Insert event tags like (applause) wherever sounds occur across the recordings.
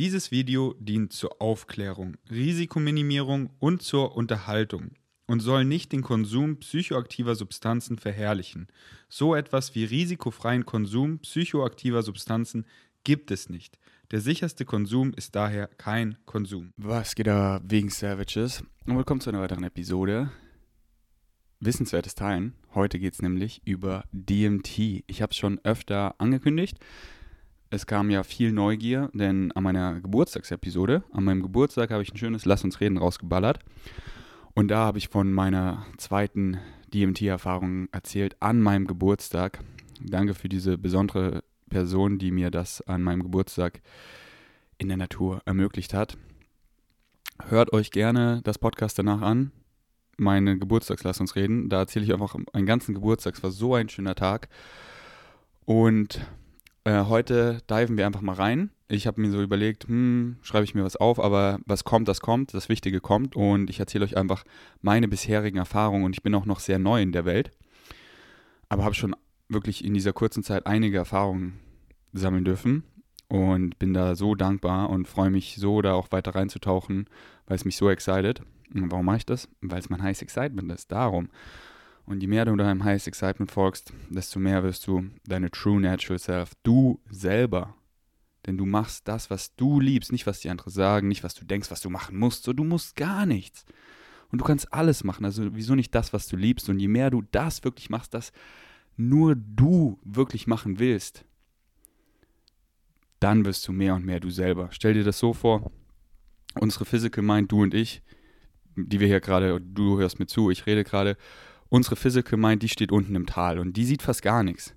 Dieses Video dient zur Aufklärung, Risikominimierung und zur Unterhaltung und soll nicht den Konsum psychoaktiver Substanzen verherrlichen. So etwas wie risikofreien Konsum psychoaktiver Substanzen gibt es nicht. Der sicherste Konsum ist daher kein Konsum. Was geht da wegen Savages? Und willkommen zu einer weiteren Episode. Wissenswertes Teilen. Heute geht es nämlich über DMT. Ich habe es schon öfter angekündigt es kam ja viel Neugier, denn an meiner Geburtstagsepisode, an meinem Geburtstag habe ich ein schönes Lass uns reden rausgeballert. Und da habe ich von meiner zweiten DMT-Erfahrung erzählt an meinem Geburtstag. Danke für diese besondere Person, die mir das an meinem Geburtstag in der Natur ermöglicht hat. Hört euch gerne das Podcast danach an. Meine Geburtstagslass uns reden. Da erzähle ich einfach einen ganzen Geburtstag. Es war so ein schöner Tag. Und äh, heute diven wir einfach mal rein. Ich habe mir so überlegt, hm, schreibe ich mir was auf, aber was kommt, das kommt, das Wichtige kommt und ich erzähle euch einfach meine bisherigen Erfahrungen und ich bin auch noch sehr neu in der Welt, aber habe schon wirklich in dieser kurzen Zeit einige Erfahrungen sammeln dürfen und bin da so dankbar und freue mich so, da auch weiter reinzutauchen, weil es mich so excited. Warum mache ich das? Weil es mein heißes Excitement ist. Darum. Und je mehr du deinem Highest Excitement folgst, desto mehr wirst du deine True Natural Self, du selber. Denn du machst das, was du liebst, nicht was die anderen sagen, nicht was du denkst, was du machen musst. So, du musst gar nichts. Und du kannst alles machen. Also wieso nicht das, was du liebst? Und je mehr du das wirklich machst, das nur du wirklich machen willst, dann wirst du mehr und mehr du selber. Stell dir das so vor, unsere Physical Mind, du und ich, die wir hier gerade, du hörst mir zu, ich rede gerade, Unsere Physical Mind, die steht unten im Tal und die sieht fast gar nichts.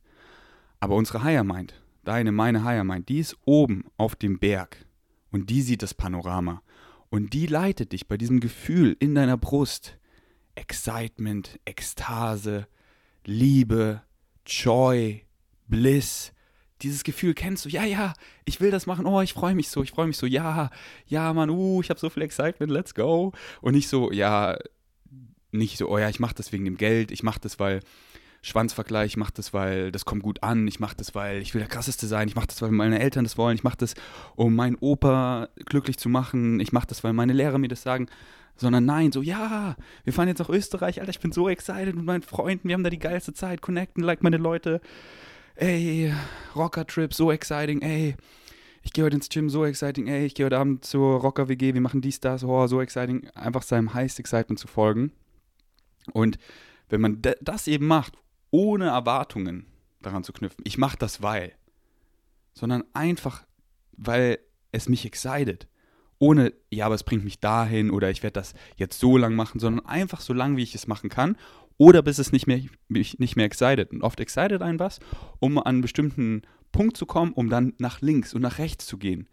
Aber unsere Higher Mind, deine, meine Higher Mind, die ist oben auf dem Berg und die sieht das Panorama. Und die leitet dich bei diesem Gefühl in deiner Brust. Excitement, Ekstase, Liebe, Joy, Bliss. Dieses Gefühl kennst du. Ja, ja, ich will das machen. Oh, ich freue mich so, ich freue mich so. Ja, ja, Mann, uh, ich habe so viel Excitement, let's go. Und nicht so, ja, nicht so, oh ja, ich mache das wegen dem Geld, ich mache das, weil Schwanzvergleich, ich mache das, weil das kommt gut an, ich mache das, weil ich will der krasseste sein, ich mache das, weil meine Eltern das wollen, ich mache das, um meinen Opa glücklich zu machen, ich mache das, weil meine Lehrer mir das sagen, sondern nein, so ja, wir fahren jetzt nach Österreich, Alter, ich bin so excited mit meinen Freunden, wir haben da die geilste Zeit, connecten like meine Leute, ey, Rocker-Trip, so exciting, ey, ich gehe heute ins Gym, so exciting, ey, ich gehe heute Abend zur Rocker-WG, wir machen dies, das, oh, so exciting, einfach seinem Highest Excitement zu folgen und wenn man das eben macht, ohne Erwartungen daran zu knüpfen, ich mache das weil, sondern einfach, weil es mich excited. Ohne, ja, aber es bringt mich dahin oder ich werde das jetzt so lang machen, sondern einfach so lang, wie ich es machen kann oder bis es nicht mehr, mich nicht mehr excited. Und oft excited ein was, um an einen bestimmten Punkt zu kommen, um dann nach links und nach rechts zu gehen.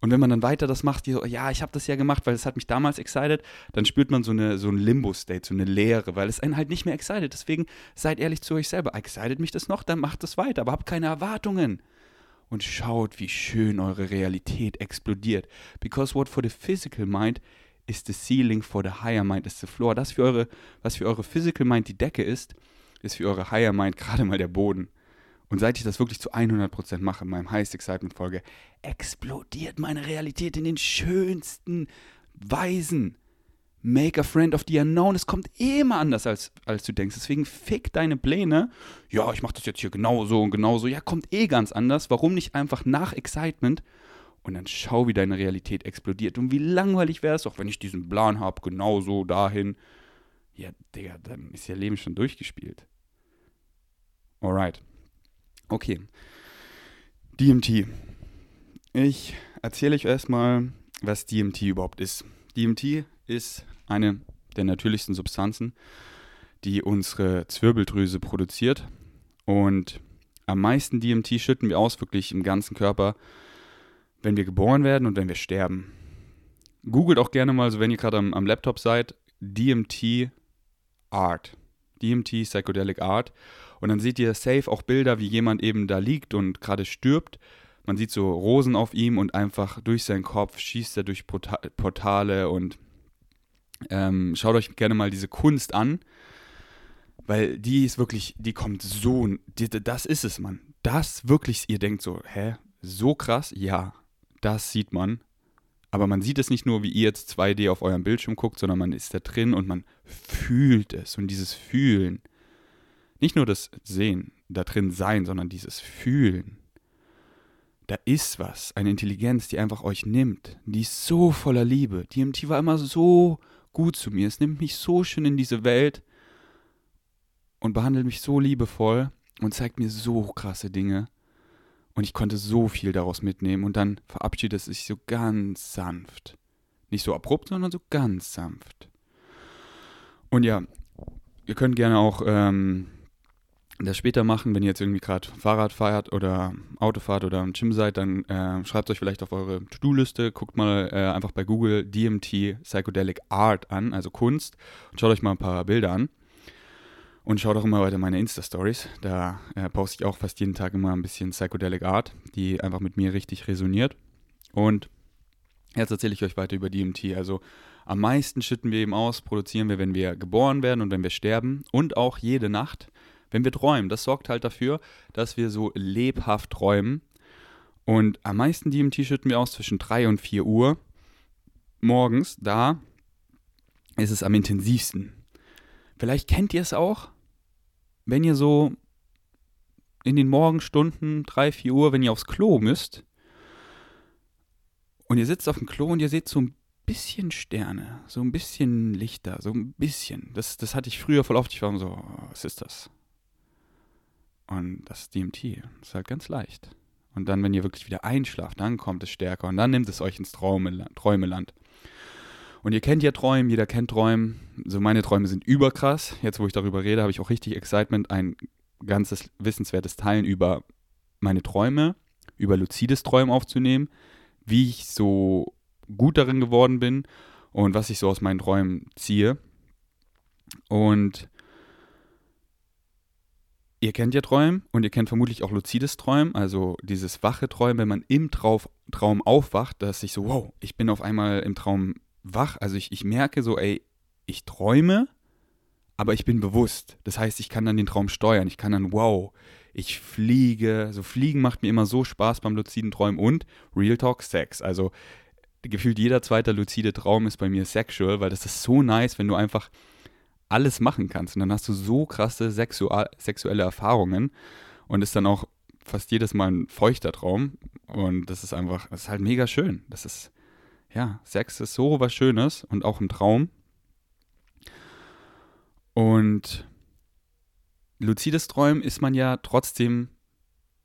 Und wenn man dann weiter das macht, die so, ja, ich habe das ja gemacht, weil es hat mich damals excited, dann spürt man so, eine, so ein Limbo-State, so eine Leere, weil es einen halt nicht mehr excited. Deswegen seid ehrlich zu euch selber. Excited mich das noch, dann macht es weiter, aber habt keine Erwartungen. Und schaut, wie schön eure Realität explodiert. Because what for the physical mind is the ceiling, for the higher mind is the floor. Das für eure, was für eure physical mind die Decke ist, ist für eure higher mind gerade mal der Boden. Und seit ich das wirklich zu 100% mache, in meinem Highest Excitement Folge, explodiert meine Realität in den schönsten Weisen. Make a friend of the unknown. Es kommt immer anders, als, als du denkst. Deswegen fick deine Pläne. Ja, ich mache das jetzt hier genauso und genauso. Ja, kommt eh ganz anders. Warum nicht einfach nach Excitement? Und dann schau, wie deine Realität explodiert. Und wie langweilig wäre es, auch wenn ich diesen Plan habe, genauso dahin. Ja, Digga, dann ist ja Leben schon durchgespielt. Alright. Okay. DMT. Ich erzähle euch erstmal, was DMT überhaupt ist. DMT ist eine der natürlichsten Substanzen, die unsere Zwirbeldrüse produziert. Und am meisten DMT schütten wir aus, wirklich im ganzen Körper, wenn wir geboren werden und wenn wir sterben. Googelt auch gerne mal, so wenn ihr gerade am, am Laptop seid, DMT Art. DMT Psychedelic Art. Und dann seht ihr safe auch Bilder, wie jemand eben da liegt und gerade stirbt. Man sieht so Rosen auf ihm und einfach durch seinen Kopf schießt er durch Portale und ähm, schaut euch gerne mal diese Kunst an, weil die ist wirklich, die kommt so, die, das ist es, Mann. Das wirklich, ihr denkt so, hä, so krass? Ja, das sieht man. Aber man sieht es nicht nur, wie ihr jetzt 2D auf eurem Bildschirm guckt, sondern man ist da drin und man fühlt es. Und dieses Fühlen, nicht nur das Sehen, da drin sein, sondern dieses Fühlen. Da ist was, eine Intelligenz, die einfach euch nimmt. Die ist so voller Liebe. DMT war immer so gut zu mir. Es nimmt mich so schön in diese Welt und behandelt mich so liebevoll und zeigt mir so krasse Dinge. Und ich konnte so viel daraus mitnehmen. Und dann verabschiedet es sich so ganz sanft. Nicht so abrupt, sondern so ganz sanft. Und ja, ihr könnt gerne auch ähm, das später machen, wenn ihr jetzt irgendwie gerade Fahrrad fahrt oder Auto fahrt oder im Gym seid, dann äh, schreibt euch vielleicht auf eure To-Do-Liste, guckt mal äh, einfach bei Google DMT Psychedelic Art an, also Kunst, und schaut euch mal ein paar Bilder an. Und schaut auch immer weiter meine Insta-Stories. Da äh, poste ich auch fast jeden Tag immer ein bisschen Psychedelic Art, die einfach mit mir richtig resoniert. Und jetzt erzähle ich euch weiter über DMT. Also am meisten schütten wir eben aus, produzieren wir, wenn wir geboren werden und wenn wir sterben. Und auch jede Nacht, wenn wir träumen. Das sorgt halt dafür, dass wir so lebhaft träumen. Und am meisten DMT schütten wir aus zwischen 3 und 4 Uhr morgens. Da ist es am intensivsten. Vielleicht kennt ihr es auch wenn ihr so in den Morgenstunden, 3, 4 Uhr, wenn ihr aufs Klo müsst und ihr sitzt auf dem Klo und ihr seht so ein bisschen Sterne, so ein bisschen Lichter, so ein bisschen. Das, das hatte ich früher voll oft. Ich war so, was ist das? Und das ist DMT. Das ist halt ganz leicht. Und dann, wenn ihr wirklich wieder einschlaft, dann kommt es stärker und dann nimmt es euch ins. Träumeland. Und ihr kennt ja Träumen, jeder kennt Träumen. So meine Träume sind überkrass. Jetzt, wo ich darüber rede, habe ich auch richtig Excitement, ein ganzes wissenswertes Teilen über meine Träume, über luzides Träumen aufzunehmen, wie ich so gut darin geworden bin und was ich so aus meinen Träumen ziehe. Und ihr kennt ja Träumen und ihr kennt vermutlich auch luzides Träumen, also dieses wache Träumen, wenn man im Traum aufwacht, dass ich so, wow, ich bin auf einmal im Traum wach. Also ich, ich merke so, ey, ich träume, aber ich bin bewusst. Das heißt, ich kann dann den Traum steuern. Ich kann dann, wow, ich fliege. So Fliegen macht mir immer so Spaß beim luziden Träumen und Real Talk Sex. Also gefühlt jeder zweite luzide Traum ist bei mir sexual, weil das ist so nice, wenn du einfach alles machen kannst. Und dann hast du so krasse sexual, sexuelle Erfahrungen und ist dann auch fast jedes Mal ein feuchter Traum. Und das ist einfach, das ist halt mega schön. Das ist ja, Sex ist so was Schönes und auch ein Traum. Und luzides Träumen ist man ja trotzdem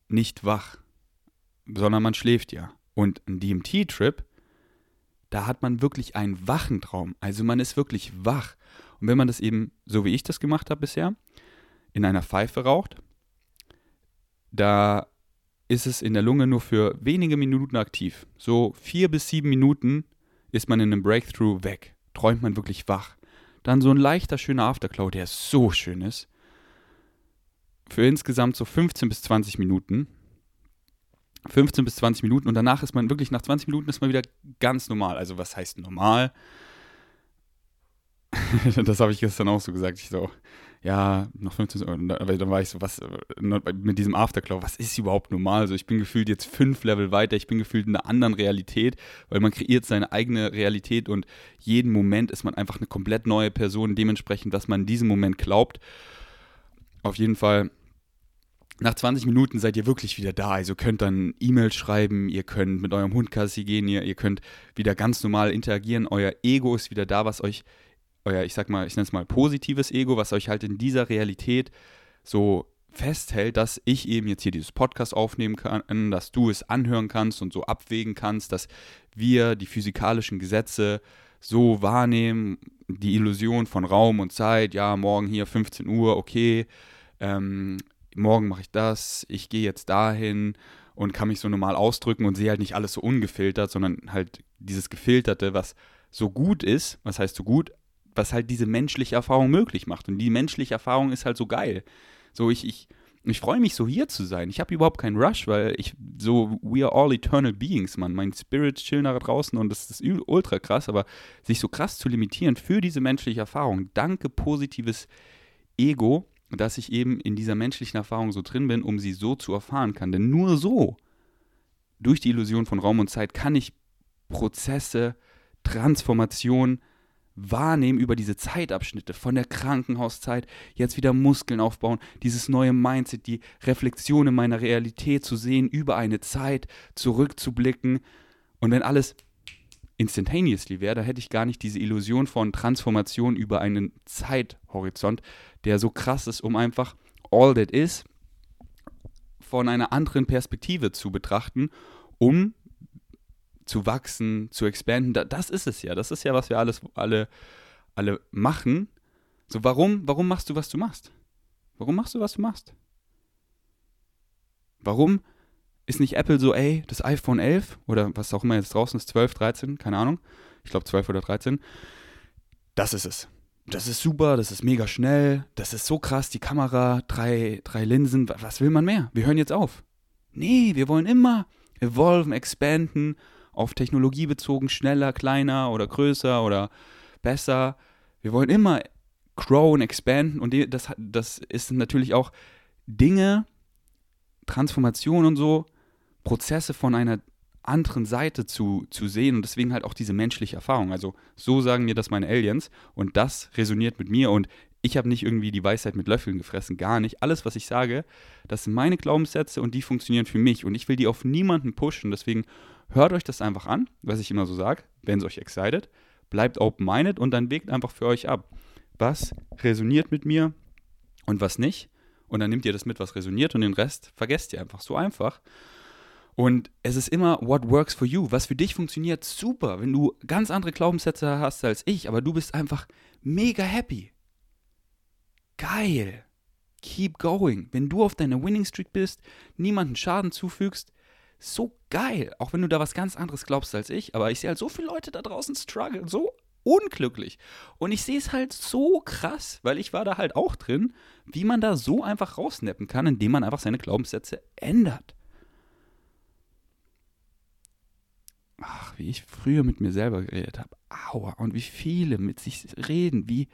nicht wach, sondern man schläft ja. Und ein DMT-Trip, da hat man wirklich einen wachen Traum. Also man ist wirklich wach. Und wenn man das eben, so wie ich das gemacht habe bisher, in einer Pfeife raucht, da ist es in der Lunge nur für wenige Minuten aktiv. So vier bis sieben Minuten ist man in einem Breakthrough weg. Träumt man wirklich wach. Dann so ein leichter, schöner Aftercloud, der so schön ist. Für insgesamt so 15 bis 20 Minuten. 15 bis 20 Minuten und danach ist man wirklich, nach 20 Minuten ist man wieder ganz normal. Also was heißt normal? (laughs) das habe ich gestern auch so gesagt. Ich so, ja, noch 15 Uhr. Aber dann war ich so, was, mit diesem Aftercloud, was ist überhaupt normal? Also ich bin gefühlt jetzt fünf Level weiter, ich bin gefühlt in einer anderen Realität, weil man kreiert seine eigene Realität und jeden Moment ist man einfach eine komplett neue Person, dementsprechend, was man in diesem Moment glaubt. Auf jeden Fall, nach 20 Minuten seid ihr wirklich wieder da. Also könnt dann E-Mails schreiben, ihr könnt mit eurem Hund Kassi gehen, ihr, ihr könnt wieder ganz normal interagieren, euer Ego ist wieder da, was euch euer, ich sag mal, ich nenne es mal positives Ego, was euch halt in dieser Realität so festhält, dass ich eben jetzt hier dieses Podcast aufnehmen kann, dass du es anhören kannst und so abwägen kannst, dass wir die physikalischen Gesetze so wahrnehmen, die Illusion von Raum und Zeit, ja, morgen hier 15 Uhr, okay, ähm, morgen mache ich das, ich gehe jetzt dahin und kann mich so normal ausdrücken und sehe halt nicht alles so ungefiltert, sondern halt dieses Gefilterte, was so gut ist, was heißt so gut, was halt diese menschliche Erfahrung möglich macht. Und die menschliche Erfahrung ist halt so geil. So, ich, ich, ich freue mich so hier zu sein. Ich habe überhaupt keinen Rush, weil ich so, we are all eternal beings, man. Mein Spirit chillt nach draußen und das ist ultra krass, aber sich so krass zu limitieren für diese menschliche Erfahrung, danke positives Ego, dass ich eben in dieser menschlichen Erfahrung so drin bin, um sie so zu erfahren kann. Denn nur so durch die Illusion von Raum und Zeit kann ich Prozesse, Transformation wahrnehmen über diese Zeitabschnitte von der Krankenhauszeit, jetzt wieder Muskeln aufbauen, dieses neue Mindset, die Reflexion in meiner Realität zu sehen, über eine Zeit zurückzublicken. Und wenn alles instantaneously wäre, da hätte ich gar nicht diese Illusion von Transformation über einen Zeithorizont, der so krass ist, um einfach all that is von einer anderen Perspektive zu betrachten, um zu wachsen, zu expanden. Das ist es ja. Das ist ja, was wir alles, alle, alle machen. So, warum, warum machst du, was du machst? Warum machst du, was du machst? Warum ist nicht Apple so, ey, das iPhone 11 oder was auch immer jetzt draußen ist, 12, 13, keine Ahnung. Ich glaube 12 oder 13. Das ist es. Das ist super, das ist mega schnell, das ist so krass, die Kamera, drei, drei Linsen, was will man mehr? Wir hören jetzt auf. Nee, wir wollen immer evolven, expanden, auf Technologie bezogen, schneller, kleiner oder größer oder besser. Wir wollen immer growen, expanden und das, das ist natürlich auch Dinge, Transformation und so, Prozesse von einer anderen Seite zu, zu sehen und deswegen halt auch diese menschliche Erfahrung. Also so sagen mir das meine Aliens und das resoniert mit mir und ich habe nicht irgendwie die Weisheit mit Löffeln gefressen, gar nicht. Alles, was ich sage, das sind meine Glaubenssätze und die funktionieren für mich und ich will die auf niemanden pushen. Deswegen hört euch das einfach an, was ich immer so sage, wenn es euch excited. Bleibt open-minded und dann wägt einfach für euch ab, was resoniert mit mir und was nicht. Und dann nehmt ihr das mit, was resoniert und den Rest vergesst ihr einfach so einfach. Und es ist immer what works for you. Was für dich funktioniert, super. Wenn du ganz andere Glaubenssätze hast als ich, aber du bist einfach mega happy. Geil. Keep going. Wenn du auf deiner Winning Streak bist, niemanden Schaden zufügst, so geil. Auch wenn du da was ganz anderes glaubst als ich. Aber ich sehe halt so viele Leute da draußen struggle, so unglücklich. Und ich sehe es halt so krass, weil ich war da halt auch drin, wie man da so einfach rausneppen kann, indem man einfach seine Glaubenssätze ändert. ach, wie ich früher mit mir selber geredet habe. Aua. Und wie viele mit sich reden, wie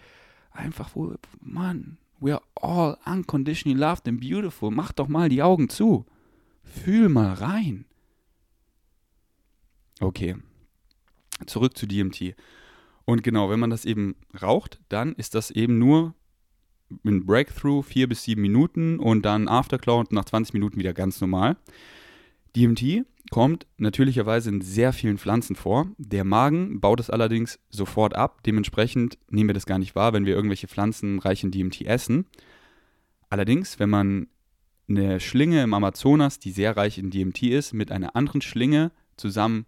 einfach, wo, Mann, we are all unconditionally loved and beautiful. Mach doch mal die Augen zu. Fühl mal rein. Okay. Zurück zu DMT. Und genau, wenn man das eben raucht, dann ist das eben nur ein Breakthrough, vier bis sieben Minuten und dann Aftercloud nach 20 Minuten wieder ganz normal. DMT kommt natürlicherweise in sehr vielen Pflanzen vor. Der Magen baut es allerdings sofort ab. Dementsprechend nehmen wir das gar nicht wahr, wenn wir irgendwelche Pflanzen reich in DMT essen. Allerdings, wenn man eine Schlinge im Amazonas, die sehr reich in DMT ist, mit einer anderen Schlinge zusammen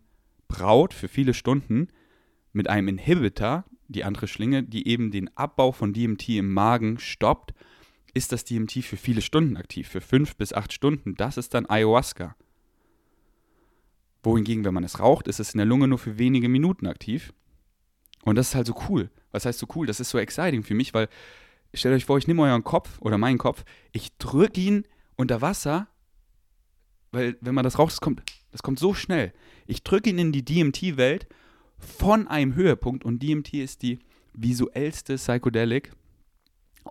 braut für viele Stunden, mit einem Inhibitor, die andere Schlinge, die eben den Abbau von DMT im Magen stoppt, ist das DMT für viele Stunden aktiv, für fünf bis acht Stunden. Das ist dann Ayahuasca. Wohingegen, wenn man es raucht, ist es in der Lunge nur für wenige Minuten aktiv. Und das ist halt so cool. Was heißt so cool? Das ist so exciting für mich, weil stellt euch vor, ich nehme euren Kopf oder meinen Kopf, ich drücke ihn unter Wasser, weil wenn man das raucht, das kommt, das kommt so schnell. Ich drücke ihn in die DMT-Welt von einem Höhepunkt und DMT ist die visuellste Psychedelic.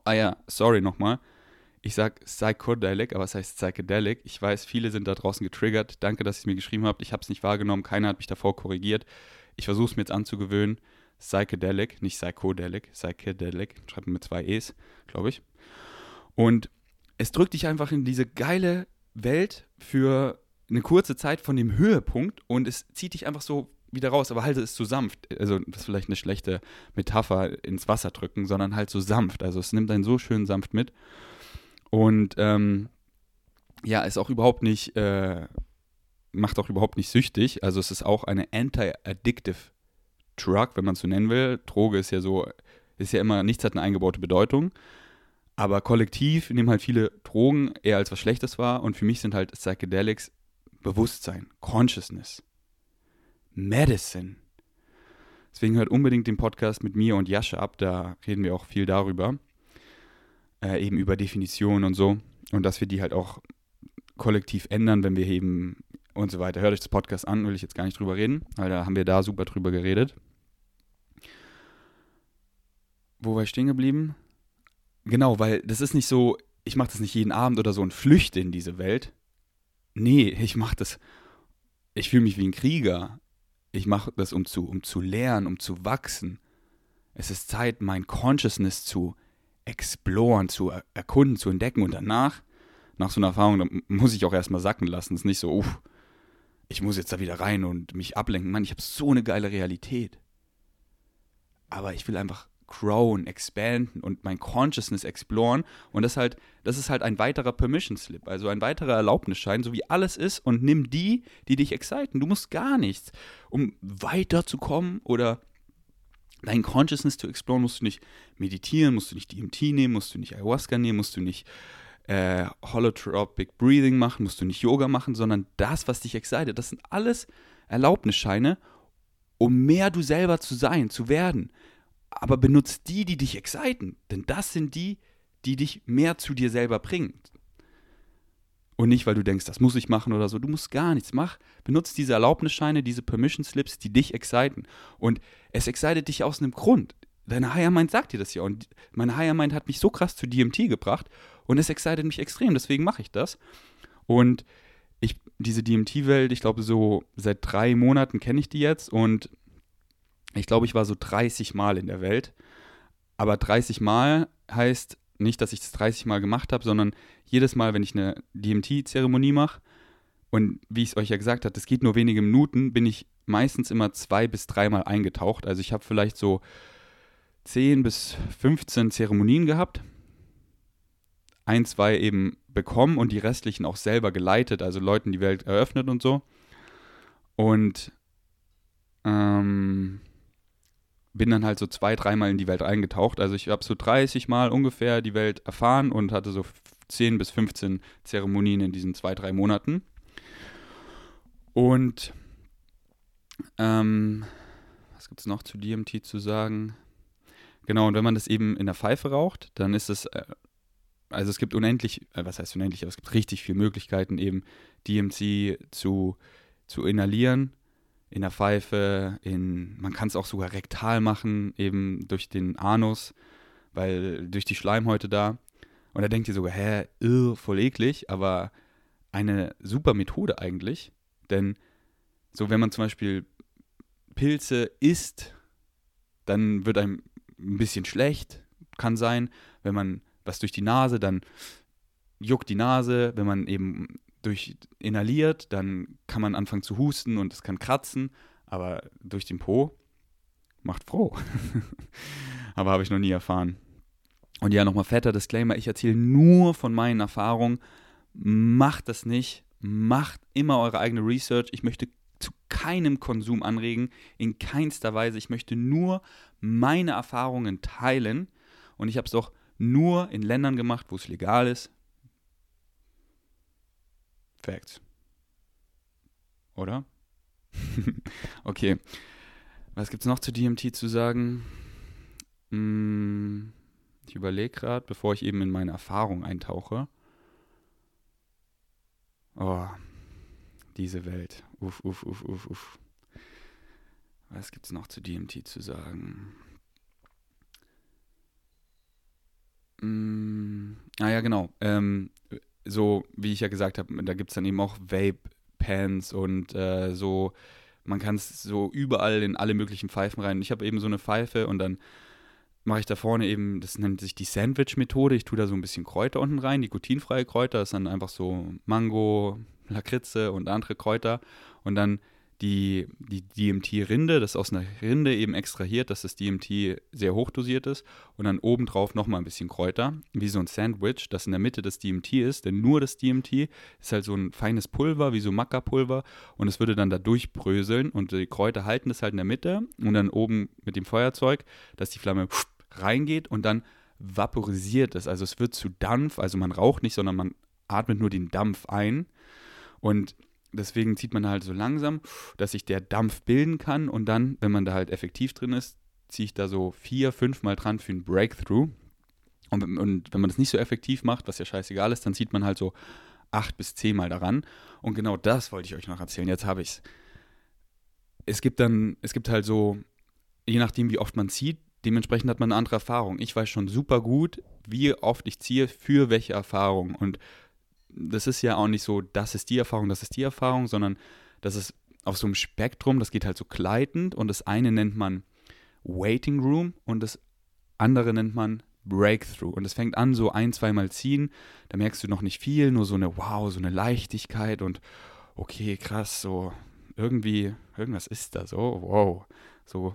Ah ja, sorry nochmal ich sage Psychedelic, aber es heißt Psychedelic. Ich weiß, viele sind da draußen getriggert. Danke, dass ihr es mir geschrieben habt. Ich habe es nicht wahrgenommen. Keiner hat mich davor korrigiert. Ich versuche es mir jetzt anzugewöhnen. Psychedelic, nicht Psychodelic, Psychedelic. Schreibt mit zwei E's, glaube ich. Und es drückt dich einfach in diese geile Welt für eine kurze Zeit von dem Höhepunkt und es zieht dich einfach so wieder raus, aber halt es so sanft. Also, das ist vielleicht eine schlechte Metapher ins Wasser drücken, sondern halt so sanft. Also, es nimmt einen so schön sanft mit. Und ähm, ja, ist auch überhaupt nicht, äh, macht auch überhaupt nicht süchtig. Also es ist auch eine anti-addictive Drug, wenn man es so nennen will. Droge ist ja so, ist ja immer, nichts hat eine eingebaute Bedeutung. Aber kollektiv nehmen halt viele Drogen eher als was Schlechtes wahr. Und für mich sind halt Psychedelics Bewusstsein, Consciousness, Medicine. Deswegen hört unbedingt den Podcast mit mir und Jascha ab, da reden wir auch viel darüber äh, eben über Definitionen und so. Und dass wir die halt auch kollektiv ändern, wenn wir eben und so weiter. Hört euch das Podcast an, will ich jetzt gar nicht drüber reden, weil da haben wir da super drüber geredet. Wo war ich stehen geblieben? Genau, weil das ist nicht so, ich mache das nicht jeden Abend oder so und flüchte in diese Welt. Nee, ich mache das ich fühle mich wie ein Krieger. Ich mache das, um zu, um zu lernen, um zu wachsen. Es ist Zeit, mein Consciousness zu exploren, zu erkunden, zu entdecken und danach, nach so einer Erfahrung, muss ich auch erstmal sacken lassen. Es ist nicht so, uff, ich muss jetzt da wieder rein und mich ablenken. Mann, ich habe so eine geile Realität. Aber ich will einfach growen, expanden und mein Consciousness exploren. Und das halt, das ist halt ein weiterer Permission Slip, also ein weiterer Erlaubnisschein, so wie alles ist. Und nimm die, die dich exciten. Du musst gar nichts. Um weiterzukommen oder dein Consciousness zu exploren, musst du nicht meditieren, musst du nicht DMT nehmen, musst du nicht Ayahuasca nehmen, musst du nicht äh, Holotropic Breathing machen, musst du nicht Yoga machen, sondern das, was dich excited. Das sind alles Erlaubnisscheine, um mehr du selber zu sein, zu werden aber benutzt die, die dich exciten, denn das sind die, die dich mehr zu dir selber bringen. Und nicht, weil du denkst, das muss ich machen oder so. Du musst gar nichts. Mach, benutzt diese Erlaubnisscheine, diese Permission Slips, die dich exciten. Und es excited dich aus einem Grund. Deine Higher Mind sagt dir das ja. Und meine Higher Mind hat mich so krass zu DMT gebracht. Und es excited mich extrem. Deswegen mache ich das. Und ich, diese DMT-Welt, ich glaube, so seit drei Monaten kenne ich die jetzt. Und ich glaube, ich war so 30 Mal in der Welt. Aber 30 Mal heißt nicht, dass ich das 30 Mal gemacht habe, sondern jedes Mal, wenn ich eine DMT-Zeremonie mache, und wie ich es euch ja gesagt habe, das geht nur wenige Minuten, bin ich meistens immer zwei bis dreimal eingetaucht. Also ich habe vielleicht so 10 bis 15 Zeremonien gehabt. Ein, zwei eben bekommen und die restlichen auch selber geleitet, also Leuten die Welt eröffnet und so. Und ähm, bin dann halt so zwei, dreimal in die Welt eingetaucht. Also ich habe so 30 Mal ungefähr die Welt erfahren und hatte so 10 bis 15 Zeremonien in diesen zwei, drei Monaten. Und ähm, was gibt es noch zu DMT zu sagen? Genau, und wenn man das eben in der Pfeife raucht, dann ist es, äh, also es gibt unendlich, äh, was heißt unendlich, aber es gibt richtig viele Möglichkeiten, eben DMT zu, zu inhalieren in der Pfeife, in, man kann es auch sogar rektal machen, eben durch den Anus, weil durch die Schleimhäute da. Und da denkt ihr sogar, hä, irr, voll eklig, aber eine super Methode eigentlich, denn so wenn man zum Beispiel Pilze isst, dann wird einem ein bisschen schlecht, kann sein, wenn man was durch die Nase, dann juckt die Nase, wenn man eben durch inhaliert, dann kann man anfangen zu husten und es kann kratzen, aber durch den Po macht froh. (laughs) aber habe ich noch nie erfahren. Und ja, nochmal fetter Disclaimer, ich erzähle nur von meinen Erfahrungen. Macht das nicht. Macht immer eure eigene Research. Ich möchte zu keinem Konsum anregen, in keinster Weise. Ich möchte nur meine Erfahrungen teilen. Und ich habe es auch nur in Ländern gemacht, wo es legal ist, Facts. Oder? (laughs) okay. Was gibt's noch zu DMT zu sagen? Hm, ich überlege gerade, bevor ich eben in meine Erfahrung eintauche. Oh, diese Welt. Uff, uff, uff, uff, uff. Was gibt's noch zu DMT zu sagen? Mm, ah ja, genau. Ähm, so, wie ich ja gesagt habe, da gibt es dann eben auch Vape-Pans und äh, so, man kann es so überall in alle möglichen Pfeifen rein. Ich habe eben so eine Pfeife und dann mache ich da vorne eben, das nennt sich die Sandwich-Methode. Ich tue da so ein bisschen Kräuter unten rein, nikotinfreie Kräuter, das ist dann einfach so Mango, Lakritze und andere Kräuter. Und dann die, die DMT-Rinde, das aus einer Rinde eben extrahiert, dass das DMT sehr hochdosiert ist und dann obendrauf nochmal ein bisschen Kräuter, wie so ein Sandwich, das in der Mitte das DMT ist, denn nur das DMT ist halt so ein feines Pulver, wie so Maca-Pulver und es würde dann da durchbröseln und die Kräuter halten es halt in der Mitte und dann oben mit dem Feuerzeug, dass die Flamme reingeht und dann vaporisiert es, also es wird zu Dampf, also man raucht nicht, sondern man atmet nur den Dampf ein und deswegen zieht man halt so langsam, dass sich der Dampf bilden kann und dann, wenn man da halt effektiv drin ist, ziehe ich da so vier, fünf Mal dran für ein Breakthrough. Und, und, wenn man das nicht so effektiv macht, was ja scheißegal ist, dann zieht man halt so acht bis zehn Mal daran. Und genau das wollte ich euch noch erzählen. Jetzt habe ich es. Es gibt dann, es gibt halt so, je nachdem, wie oft man zieht, dementsprechend hat man eine andere Erfahrung. Ich weiß schon super gut, wie oft ich ziehe, für welche Erfahrung. Und das ist ja auch nicht so, das ist die Erfahrung, das ist die Erfahrung, sondern das ist auf so einem Spektrum, das geht halt so gleitend und das eine nennt man Waiting Room und das andere nennt man Breakthrough. Und es fängt an, so ein, zweimal ziehen. Da merkst du noch nicht viel, nur so eine Wow, so eine Leichtigkeit und okay, krass, so irgendwie, irgendwas ist da so, wow, so.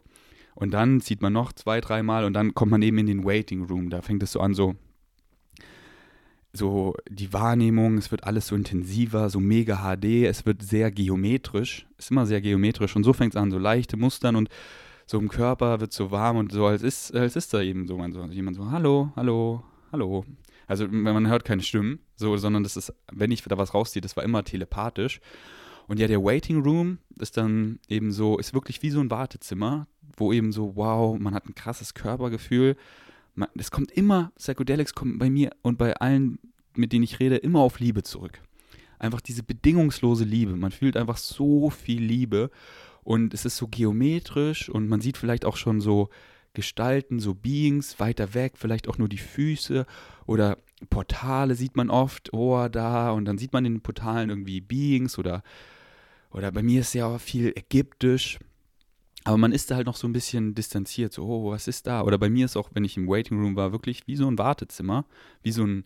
Und dann zieht man noch zwei, dreimal und dann kommt man eben in den Waiting Room. Da fängt es so an, so, so die Wahrnehmung, es wird alles so intensiver, so mega HD, es wird sehr geometrisch, ist immer sehr geometrisch und so fängt es an, so leichte Mustern und so im Körper wird so warm und so, als ist, als ist da eben so, man, so jemand so, hallo, hallo, hallo. Also man hört keine Stimmen, so, sondern das ist, wenn ich da was rausziehe, das war immer telepathisch. Und ja, der Waiting Room ist dann eben so, ist wirklich wie so ein Wartezimmer, wo eben so, wow, man hat ein krasses Körpergefühl. Es kommt immer, Psychedelics kommt bei mir und bei allen, mit denen ich rede, immer auf Liebe zurück. Einfach diese bedingungslose Liebe. Man fühlt einfach so viel Liebe und es ist so geometrisch und man sieht vielleicht auch schon so Gestalten, so Beings weiter weg, vielleicht auch nur die Füße oder Portale sieht man oft, oh, da und dann sieht man in den Portalen irgendwie Beings oder oder bei mir ist ja auch viel ägyptisch. Aber man ist da halt noch so ein bisschen distanziert, so, oh, was ist da? Oder bei mir ist auch, wenn ich im Waiting Room war, wirklich wie so ein Wartezimmer, wie so ein,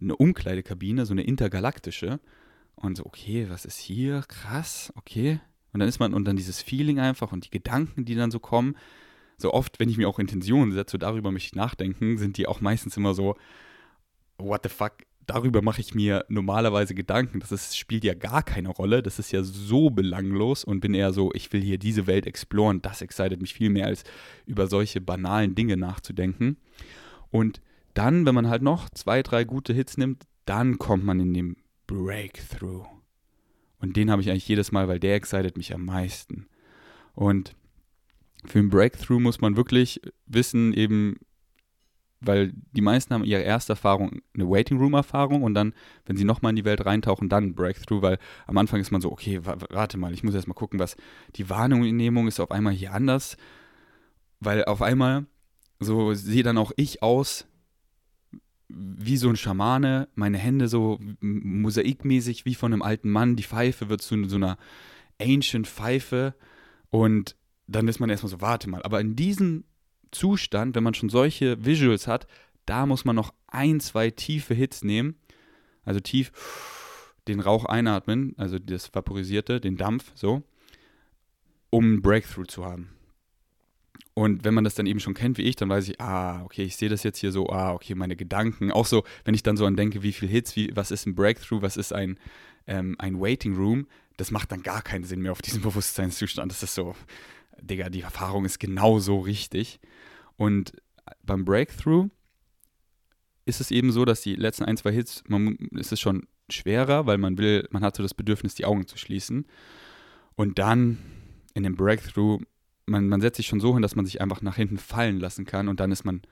eine Umkleidekabine, so eine intergalaktische. Und so, okay, was ist hier? Krass, okay. Und dann ist man, und dann dieses Feeling einfach und die Gedanken, die dann so kommen. So oft, wenn ich mir auch Intentionen setze, darüber möchte ich nachdenken, sind die auch meistens immer so, what the fuck, darüber mache ich mir normalerweise Gedanken. Das ist, spielt ja gar keine Rolle. Das ist ja so belanglos und bin eher so, ich will hier diese Welt exploren. Das excited mich viel mehr, als über solche banalen Dinge nachzudenken. Und dann, wenn man halt noch zwei, drei gute Hits nimmt, dann kommt man in den Breakthrough. Und den habe ich eigentlich jedes Mal, weil der excited mich am meisten. Und für einen Breakthrough muss man wirklich wissen, eben, weil die meisten haben ihre erste Erfahrung eine Waiting Room Erfahrung und dann, wenn sie nochmal in die Welt reintauchen, dann ein Breakthrough, weil am Anfang ist man so, okay, warte mal, ich muss erst mal gucken, was die Wahrnehmung ist auf einmal hier anders, weil auf einmal so sehe dann auch ich aus wie so ein Schamane, meine Hände so mosaikmäßig wie von einem alten Mann, die Pfeife wird zu so einer ancient Pfeife und dann ist man erstmal so, warte mal, aber in diesem Zustand, wenn man schon solche Visuals hat, da muss man noch ein, zwei tiefe Hits nehmen, also tief den Rauch einatmen, also das Vaporisierte, den Dampf, so, um ein Breakthrough zu haben. Und wenn man das dann eben schon kennt wie ich, dann weiß ich, ah, okay, ich sehe das jetzt hier so, ah, okay, meine Gedanken. Auch so, wenn ich dann so an denke, wie viel Hits, wie, was ist ein Breakthrough, was ist ein, ähm, ein Waiting Room, das macht dann gar keinen Sinn mehr auf diesem (laughs) Bewusstseinszustand. Das ist so, Digga, die Erfahrung ist genau so richtig. Und beim Breakthrough ist es eben so, dass die letzten ein, zwei Hits, man, ist es schon schwerer, weil man will, man hat so das Bedürfnis, die Augen zu schließen. Und dann in dem Breakthrough man, man setzt sich schon so hin, dass man sich einfach nach hinten fallen lassen kann und dann ist man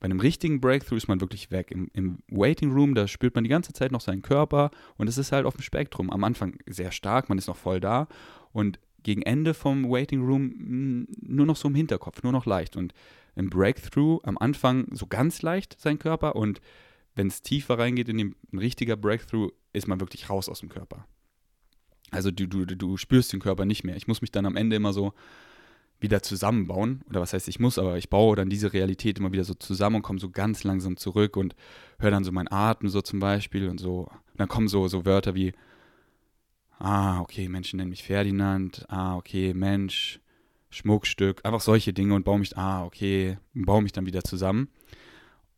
bei einem richtigen Breakthrough ist man wirklich weg. Im, Im, Waiting Room, da spürt man die ganze Zeit noch seinen Körper und es ist halt auf dem Spektrum. Am Anfang sehr stark, man ist noch voll da und gegen Ende vom Waiting Room hm, nur noch so im Hinterkopf, nur noch leicht. Und im Breakthrough am Anfang so ganz leicht sein Körper und wenn es tiefer reingeht in den, ein richtiger Breakthrough, ist man wirklich raus aus dem Körper. Also du, du, du spürst den Körper nicht mehr. Ich muss mich dann am Ende immer so wieder zusammenbauen. Oder was heißt, ich muss, aber ich baue dann diese Realität immer wieder so zusammen und komme so ganz langsam zurück und höre dann so meinen Atem so zum Beispiel und so. Und dann kommen so, so Wörter wie, ah, okay, Menschen nennen mich Ferdinand, ah, okay, Mensch, Schmuckstück, einfach solche Dinge und baue mich, ah, okay, baue mich dann wieder zusammen.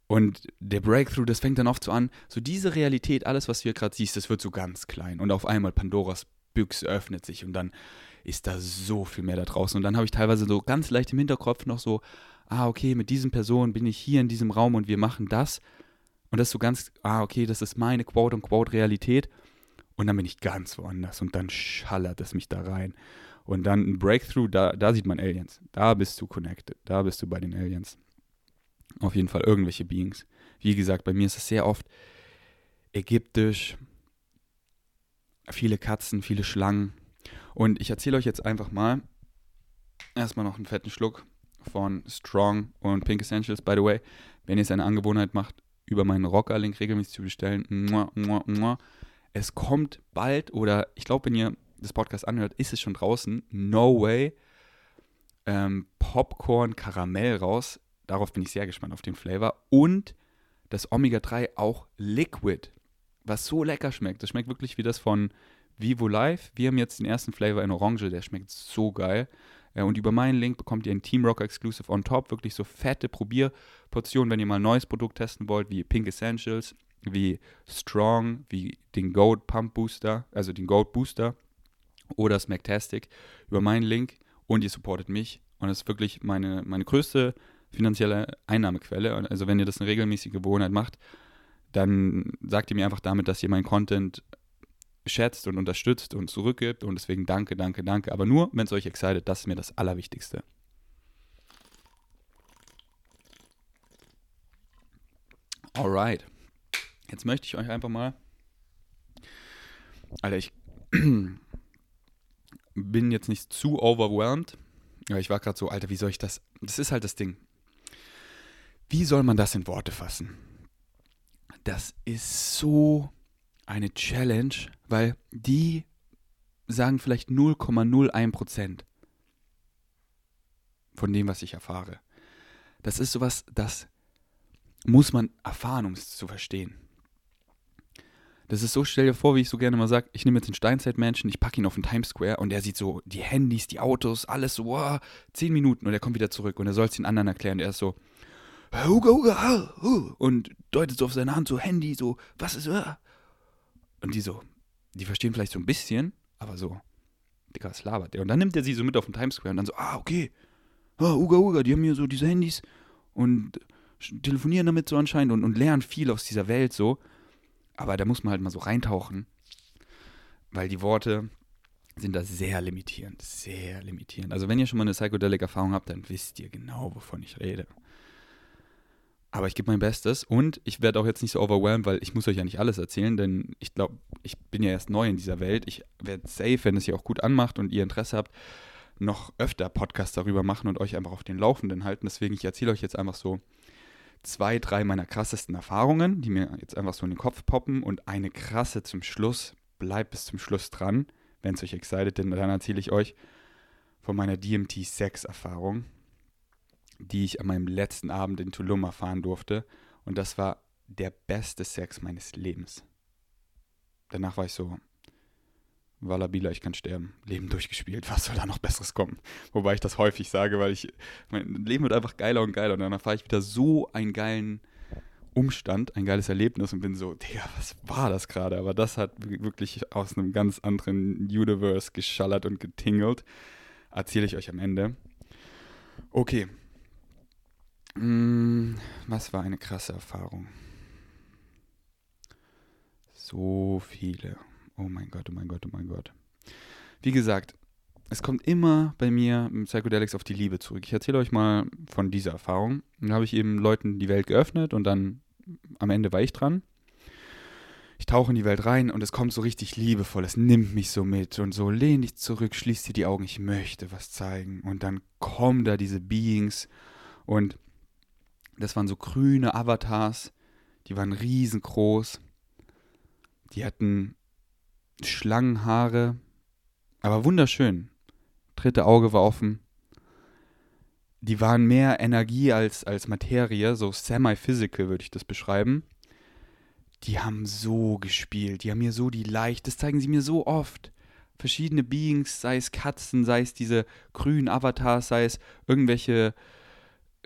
Und der Breakthrough, das fängt dann oft so an, so diese Realität, alles, was du hier gerade siehst, das wird so ganz klein. Und auf einmal Pandoras Büchse öffnet sich und dann ist da so viel mehr da draußen. Und dann habe ich teilweise so ganz leicht im Hinterkopf noch so, ah, okay, mit diesen Personen bin ich hier in diesem Raum und wir machen das. Und das ist so ganz, ah, okay, das ist meine Quote-unquote-Realität. Und dann bin ich ganz woanders und dann schallert es mich da rein. Und dann ein Breakthrough, da, da sieht man Aliens. Da bist du connected. Da bist du bei den Aliens. Auf jeden Fall irgendwelche Beings. Wie gesagt, bei mir ist es sehr oft ägyptisch. Viele Katzen, viele Schlangen. Und ich erzähle euch jetzt einfach mal erstmal noch einen fetten Schluck von Strong und Pink Essentials. By the way, wenn ihr es eine Angewohnheit macht, über meinen Rocker-Link regelmäßig zu bestellen, muah, muah, muah. Es kommt bald oder ich glaube, wenn ihr des Podcasts anhört, ist es schon draußen. No way. Ähm, Popcorn Karamell raus. Darauf bin ich sehr gespannt auf den Flavor. Und das Omega-3 auch Liquid, was so lecker schmeckt. Das schmeckt wirklich wie das von Vivo Live. Wir haben jetzt den ersten Flavor in Orange, der schmeckt so geil. Äh, und über meinen Link bekommt ihr ein Team Rock Exclusive on top. Wirklich so fette Probierportionen, wenn ihr mal ein neues Produkt testen wollt, wie Pink Essentials, wie Strong, wie den Gold Pump Booster, also den Gold Booster oder Smacktastic über meinen Link und ihr supportet mich. Und das ist wirklich meine, meine größte finanzielle Einnahmequelle. Also wenn ihr das eine regelmäßige Gewohnheit macht, dann sagt ihr mir einfach damit, dass ihr meinen Content schätzt und unterstützt und zurückgibt. Und deswegen danke, danke, danke. Aber nur, wenn es euch excited, das ist mir das Allerwichtigste. Alright. Jetzt möchte ich euch einfach mal. Alter, ich (clears throat) bin jetzt nicht zu overwhelmed. Ja, ich war gerade so, Alter, wie soll ich das? Das ist halt das Ding. Wie soll man das in Worte fassen? Das ist so eine Challenge, weil die sagen vielleicht 0,01 Prozent von dem, was ich erfahre. Das ist sowas, das muss man erfahren, um es zu verstehen. Das ist so, stell dir vor, wie ich so gerne mal sage, ich nehme jetzt einen Steinzeitmenschen, ich packe ihn auf den Times Square und er sieht so die Handys, die Autos, alles so, wow, zehn Minuten und er kommt wieder zurück und er soll es den anderen erklären. Er ist so, Huga, Huga, und deutet so auf seine Hand, so Handy, so, was ist, und die so, die verstehen vielleicht so ein bisschen, aber so, Digga, was labert der? Und dann nimmt er sie so mit auf den Times Square und dann so, ah, okay, ah, Uga, Uga, die haben hier so diese Handys und telefonieren damit so anscheinend und, und lernen viel aus dieser Welt so. Aber da muss man halt mal so reintauchen, weil die Worte sind da sehr limitierend, sehr limitierend. Also wenn ihr schon mal eine Psychedelic-Erfahrung habt, dann wisst ihr genau, wovon ich rede. Aber ich gebe mein Bestes und ich werde auch jetzt nicht so overwhelmed, weil ich muss euch ja nicht alles erzählen, denn ich glaube, ich bin ja erst neu in dieser Welt. Ich werde safe, wenn es hier auch gut anmacht und ihr Interesse habt, noch öfter Podcasts darüber machen und euch einfach auf den Laufenden halten. Deswegen, ich erzähle euch jetzt einfach so zwei, drei meiner krassesten Erfahrungen, die mir jetzt einfach so in den Kopf poppen und eine krasse zum Schluss. Bleibt bis zum Schluss dran, wenn es euch excited, denn dann erzähle ich euch von meiner DMT-Sex-Erfahrung die ich an meinem letzten Abend in Tulum erfahren durfte. Und das war der beste Sex meines Lebens. Danach war ich so, Wallabila, ich kann sterben. Leben durchgespielt. Was soll da noch Besseres kommen? Wobei ich das häufig sage, weil ich, mein Leben wird einfach geiler und geiler. Und dann erfahre ich wieder so einen geilen Umstand, ein geiles Erlebnis und bin so, Digga, was war das gerade? Aber das hat wirklich aus einem ganz anderen Universe geschallert und getingelt. Erzähle ich euch am Ende. Okay, Mm, was war eine krasse Erfahrung? So viele. Oh mein Gott, oh mein Gott, oh mein Gott. Wie gesagt, es kommt immer bei mir im Psychedelics auf die Liebe zurück. Ich erzähle euch mal von dieser Erfahrung. Dann habe ich eben Leuten die Welt geöffnet und dann am Ende war ich dran. Ich tauche in die Welt rein und es kommt so richtig liebevoll. Es nimmt mich so mit und so lehn dich zurück, schließ dir die Augen, ich möchte was zeigen. Und dann kommen da diese Beings und das waren so grüne Avatars, die waren riesengroß. Die hatten Schlangenhaare, aber wunderschön. Dritte Auge war offen. Die waren mehr Energie als, als Materie, so semi-physical würde ich das beschreiben. Die haben so gespielt, die haben mir so die leicht, das zeigen sie mir so oft. Verschiedene Beings, sei es Katzen, sei es diese grünen Avatars, sei es irgendwelche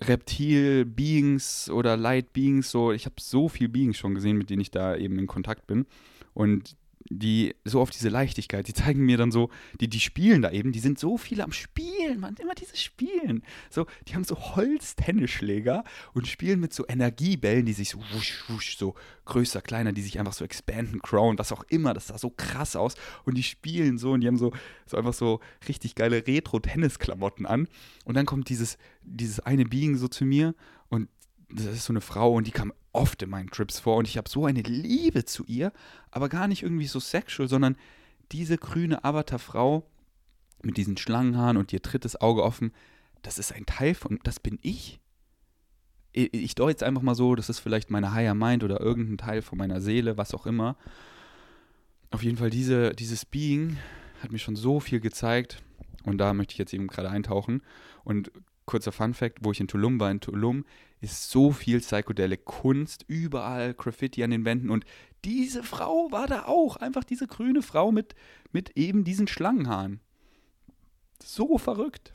Reptil-Beings oder Light-Beings, so, ich habe so viel Beings schon gesehen, mit denen ich da eben in Kontakt bin. Und die so auf diese Leichtigkeit, die zeigen mir dann so, die, die spielen da eben, die sind so viele am Spielen, man, immer dieses Spielen. So, die haben so Holz-Tennisschläger und spielen mit so Energiebällen, die sich so wusch, wusch, so größer, kleiner, die sich einfach so expanden, crown, was auch immer, das sah so krass aus. Und die spielen so und die haben so, so einfach so richtig geile Retro-Tennisklamotten an. Und dann kommt dieses, dieses eine Being so zu mir das ist so eine Frau und die kam oft in meinen Trips vor und ich habe so eine Liebe zu ihr, aber gar nicht irgendwie so sexual, sondern diese grüne Avatar-Frau mit diesen Schlangenhaaren und ihr drittes Auge offen, das ist ein Teil von, das bin ich. Ich deute jetzt einfach mal so, das ist vielleicht meine Higher Mind oder irgendein Teil von meiner Seele, was auch immer. Auf jeden Fall diese, dieses Being hat mir schon so viel gezeigt und da möchte ich jetzt eben gerade eintauchen. Und kurzer Fun Fact, wo ich in Tulum war, in Tulum ist so viel psychedelic Kunst, überall Graffiti an den Wänden und diese Frau war da auch, einfach diese grüne Frau mit, mit eben diesen Schlangenhaaren. So verrückt.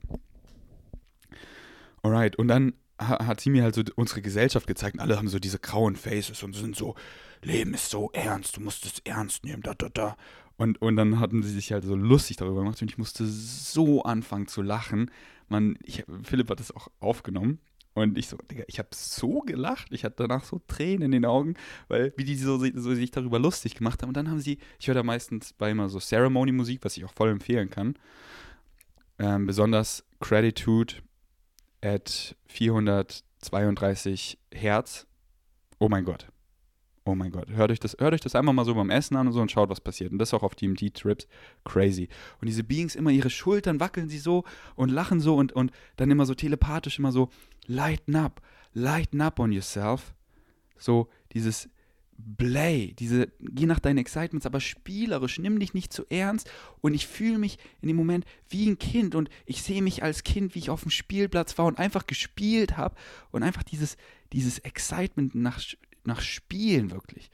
Alright, und dann hat sie mir halt so unsere Gesellschaft gezeigt und alle haben so diese grauen Faces und sind so, Leben ist so ernst, du musst es ernst nehmen, da, da, da. Und, und dann hatten sie sich halt so lustig darüber gemacht und ich musste so anfangen zu lachen. Man, ich, Philipp hat das auch aufgenommen und ich so, Digga, ich habe so gelacht, ich hatte danach so Tränen in den Augen, weil wie die so, so sich darüber lustig gemacht haben. Und dann haben sie, ich höre da meistens bei immer so Ceremony-Musik, was ich auch voll empfehlen kann. Ähm, besonders Gratitude at 432 Hertz. Oh mein Gott. Oh mein Gott, hört euch, das, hört euch das einfach mal so beim Essen an und so und schaut, was passiert. Und das auch auf DMT-Trips. Crazy. Und diese Beings immer ihre Schultern wackeln sie so und lachen so und, und dann immer so telepathisch immer so, lighten up, lighten up on yourself. So dieses Blay, diese, geh nach deinen Excitements, aber spielerisch, nimm dich nicht zu ernst. Und ich fühle mich in dem Moment wie ein Kind und ich sehe mich als Kind, wie ich auf dem Spielplatz war und einfach gespielt habe und einfach dieses, dieses Excitement nach, nach Spielen wirklich.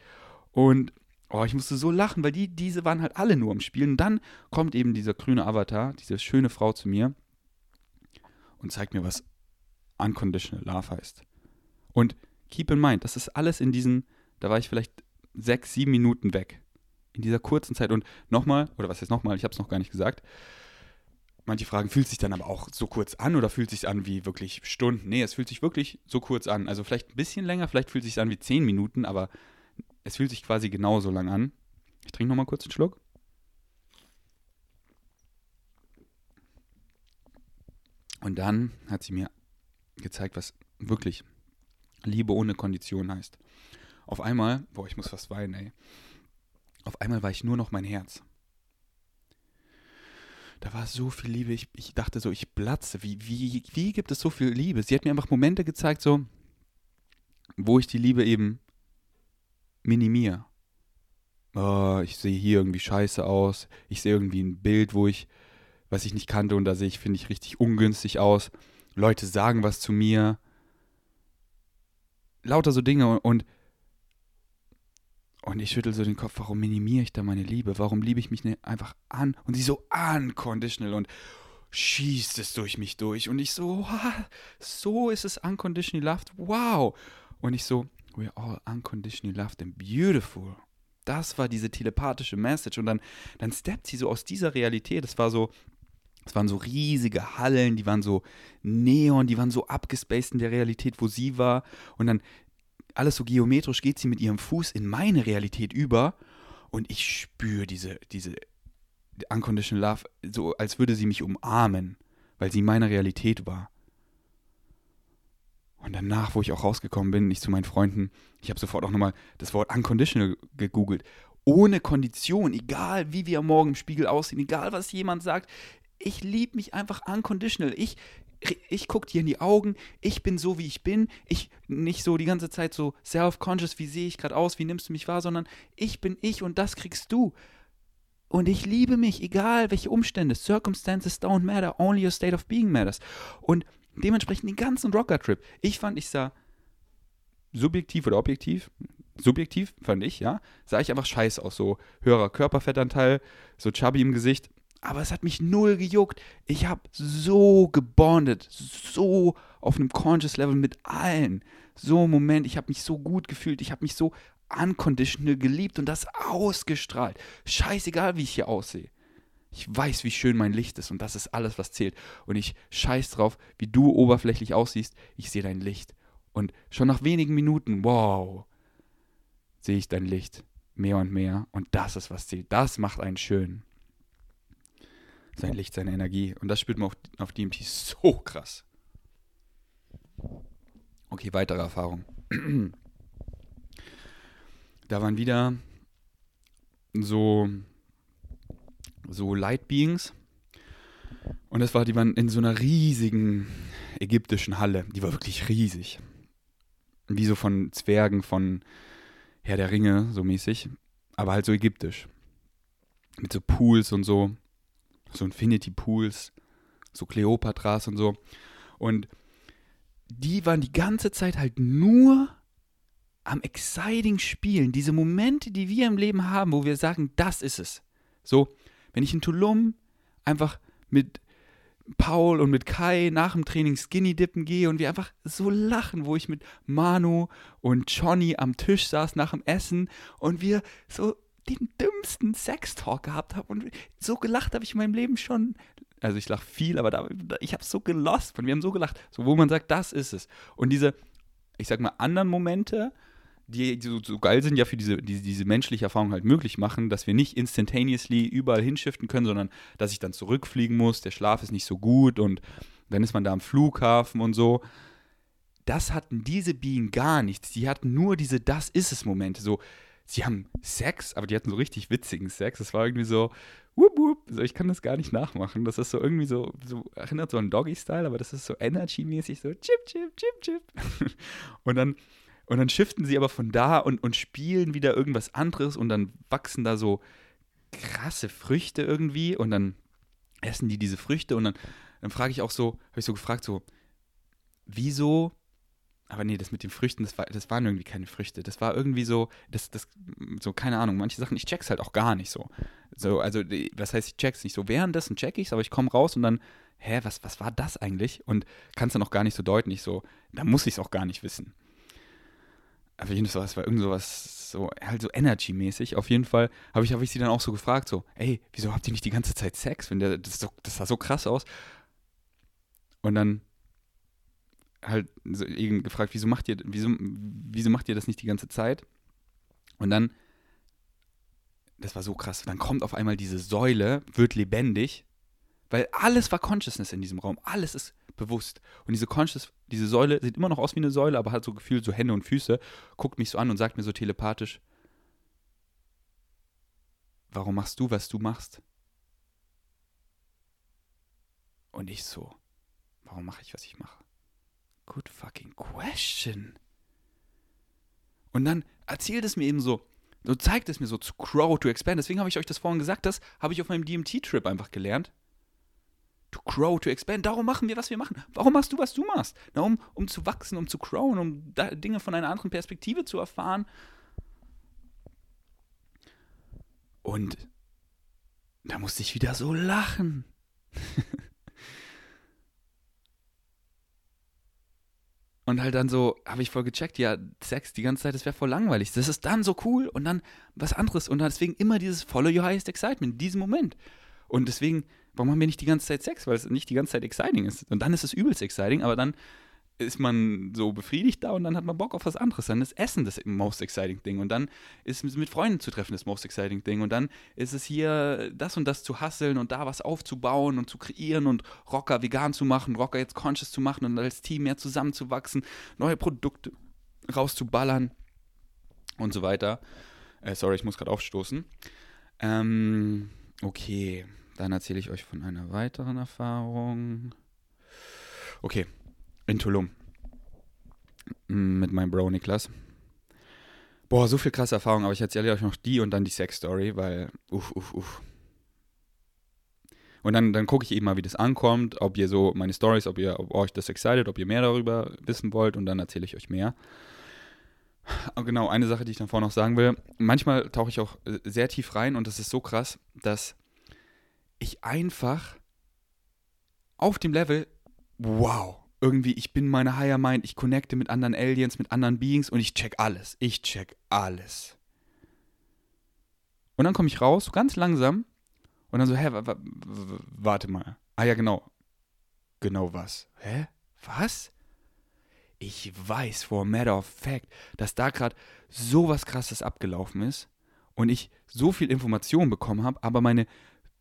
Und oh, ich musste so lachen, weil die, diese waren halt alle nur am Spielen. Und dann kommt eben dieser grüne Avatar, diese schöne Frau zu mir und zeigt mir, was Unconditional Love heißt. Und keep in mind, das ist alles in diesen, da war ich vielleicht sechs, sieben Minuten weg. In dieser kurzen Zeit. Und nochmal, oder was heißt nochmal, ich habe es noch gar nicht gesagt, Manche fragen, fühlt sich dann aber auch so kurz an oder fühlt sich an wie wirklich Stunden? Nee, es fühlt sich wirklich so kurz an. Also vielleicht ein bisschen länger, vielleicht fühlt sich an wie zehn Minuten, aber es fühlt sich quasi genauso lang an. Ich trinke nochmal kurz einen Schluck. Und dann hat sie mir gezeigt, was wirklich Liebe ohne Kondition heißt. Auf einmal, boah, ich muss fast weinen, ey. Auf einmal war ich nur noch mein Herz da war so viel Liebe. Ich, ich dachte so, ich platze. Wie, wie, wie gibt es so viel Liebe? Sie hat mir einfach Momente gezeigt, so, wo ich die Liebe eben minimiere. Oh, ich sehe hier irgendwie scheiße aus. Ich sehe irgendwie ein Bild, wo ich, was ich nicht kannte, und da sehe ich, finde ich, richtig ungünstig aus. Leute sagen was zu mir. Lauter so Dinge und und ich schüttel so den Kopf, warum minimiere ich da meine Liebe? Warum liebe ich mich nicht einfach an? Und sie so unconditional und schießt es durch mich durch. Und ich so, so ist es unconditionally loved. Wow. Und ich so, we're all unconditionally loved and beautiful. Das war diese telepathische Message. Und dann, dann steppt sie so aus dieser Realität. Das war so, es waren so riesige Hallen, die waren so neon, die waren so abgespaced in der Realität, wo sie war. Und dann alles so geometrisch geht sie mit ihrem Fuß in meine Realität über und ich spüre diese, diese Unconditional Love, so als würde sie mich umarmen, weil sie in meiner Realität war. Und danach, wo ich auch rausgekommen bin, ich zu meinen Freunden, ich habe sofort auch nochmal das Wort unconditional gegoogelt. Ohne Kondition, egal wie wir morgen im Spiegel aussehen, egal was jemand sagt, ich liebe mich einfach unconditional. Ich, ich gucke dir in die Augen, ich bin so, wie ich bin, ich nicht so die ganze Zeit so self-conscious, wie sehe ich gerade aus, wie nimmst du mich wahr, sondern ich bin ich und das kriegst du. Und ich liebe mich, egal welche Umstände. Circumstances don't matter, only your state of being matters. Und dementsprechend den ganzen Rocker-Trip. Ich fand, ich sah subjektiv oder objektiv, subjektiv fand ich, ja, sah ich einfach scheiße aus. So höherer Körperfettanteil, so chubby im Gesicht, aber es hat mich null gejuckt. Ich habe so gebondet, so auf einem conscious Level mit allen. So ein Moment, ich habe mich so gut gefühlt, ich habe mich so unconditional geliebt und das ausgestrahlt. Scheißegal, wie ich hier aussehe. Ich weiß, wie schön mein Licht ist und das ist alles, was zählt. Und ich scheiß drauf, wie du oberflächlich aussiehst. Ich sehe dein Licht. Und schon nach wenigen Minuten, wow, sehe ich dein Licht mehr und mehr. Und das ist, was zählt. Das macht einen schön sein Licht, seine Energie. Und das spürt man auf, auf DMT so krass. Okay, weitere Erfahrung. (clears throat) da waren wieder so, so Light Beings. Und das war, die waren in so einer riesigen ägyptischen Halle. Die war wirklich riesig. Wie so von Zwergen von Herr der Ringe, so mäßig. Aber halt so ägyptisch. Mit so Pools und so. So Infinity Pools, so Kleopatras und so. Und die waren die ganze Zeit halt nur am exciting Spielen. Diese Momente, die wir im Leben haben, wo wir sagen, das ist es. So, wenn ich in Tulum einfach mit Paul und mit Kai nach dem Training Skinny Dippen gehe und wir einfach so lachen, wo ich mit Manu und Johnny am Tisch saß nach dem Essen und wir so den dümmsten Sextalk gehabt haben und so gelacht habe ich in meinem Leben schon. Also ich lache viel, aber da, ich habe so gelost und wir haben so gelacht, so wo man sagt, das ist es. Und diese, ich sag mal, anderen Momente, die so, so, geil sind, ja für diese, diese, diese menschliche Erfahrung halt möglich machen, dass wir nicht instantaneously überall hinschiften können, sondern dass ich dann zurückfliegen muss, der Schlaf ist nicht so gut und dann ist man da am Flughafen und so. Das hatten diese Bienen gar nichts. Die hatten nur diese Das ist es Momente. So, sie haben Sex, aber die hatten so richtig witzigen Sex. Das war irgendwie so, wup, wup. So, ich kann das gar nicht nachmachen. Das ist so irgendwie so, so erinnert so an Doggy-Style, aber das ist so Energy-mäßig, so chip, chip, chip, chip. (laughs) und dann und dann shiften sie aber von da und, und spielen wieder irgendwas anderes und dann wachsen da so krasse Früchte irgendwie und dann essen die diese Früchte und dann, dann frage ich auch so, habe ich so gefragt, so, wieso, aber nee, das mit den Früchten, das, war, das waren irgendwie keine Früchte, das war irgendwie so, das, das, so, keine Ahnung, manche Sachen, ich check's halt auch gar nicht so. So, also, was heißt, ich check's nicht so, währenddessen check ich's, aber ich komme raus und dann, hä, was, was war das eigentlich? Und kann's dann auch gar nicht so deuten, ich so, da muss ich's auch gar nicht wissen auf jeden Fall, es war irgend sowas, so, halt so Energy-mäßig. Auf jeden Fall habe ich, hab ich sie dann auch so gefragt, so, ey, wieso habt ihr nicht die ganze Zeit Sex? Wenn der, das, so, das sah so krass aus. Und dann halt so eben gefragt, wieso macht ihr, wieso, wieso macht ihr das nicht die ganze Zeit? Und dann, das war so krass, dann kommt auf einmal diese Säule, wird lebendig, weil alles war Consciousness in diesem Raum, alles ist bewusst. Und diese Conscious, diese Säule sieht immer noch aus wie eine Säule, aber hat so gefühlt so Hände und Füße, guckt mich so an und sagt mir so telepathisch, warum machst du, was du machst? Und ich so, warum mache ich, was ich mache? Good fucking question. Und dann erzählt es mir eben so, so zeigt es mir so zu Crow, to expand. Deswegen habe ich euch das vorhin gesagt, das habe ich auf meinem DMT-Trip einfach gelernt to grow, to expand. Darum machen wir, was wir machen. Warum machst du, was du machst? Na, um, um zu wachsen, um zu growen, um Dinge von einer anderen Perspektive zu erfahren. Und da musste ich wieder so lachen. (laughs) Und halt dann so, habe ich voll gecheckt, ja, Sex die ganze Zeit, das wäre voll langweilig. Das ist dann so cool und dann was anderes. Und deswegen immer dieses Follow Your Highest Excitement, in diesem Moment. Und deswegen warum haben wir nicht die ganze Zeit Sex? Weil es nicht die ganze Zeit exciting ist. Und dann ist es übelst exciting, aber dann ist man so befriedigt da und dann hat man Bock auf was anderes. Dann ist Essen das most exciting Ding und dann ist mit Freunden zu treffen das most exciting Ding und dann ist es hier das und das zu hasseln und da was aufzubauen und zu kreieren und Rocker vegan zu machen, Rocker jetzt conscious zu machen und als Team mehr zusammenzuwachsen, neue Produkte rauszuballern und so weiter. Äh, sorry, ich muss gerade aufstoßen. Ähm, okay. Dann erzähle ich euch von einer weiteren Erfahrung. Okay, in Tulum. Mit meinem Bro Niklas. Boah, so viel krasse Erfahrung, aber ich erzähle euch noch die und dann die Sex-Story, weil, uff, uff, uff. Und dann, dann gucke ich eben mal, wie das ankommt, ob ihr so meine Stories, ob ihr ob euch das excited, ob ihr mehr darüber wissen wollt und dann erzähle ich euch mehr. Genau, eine Sache, die ich davor noch sagen will. Manchmal tauche ich auch äh, sehr tief rein und das ist so krass, dass ich einfach auf dem Level, wow, irgendwie, ich bin meine Higher Mind, ich connecte mit anderen Aliens, mit anderen Beings und ich check alles. Ich check alles. Und dann komme ich raus, ganz langsam, und dann so, hä, warte mal. Ah ja, genau. Genau was? Hä? Was? Ich weiß, for a matter of fact, dass da gerade so was krasses abgelaufen ist und ich so viel Information bekommen habe, aber meine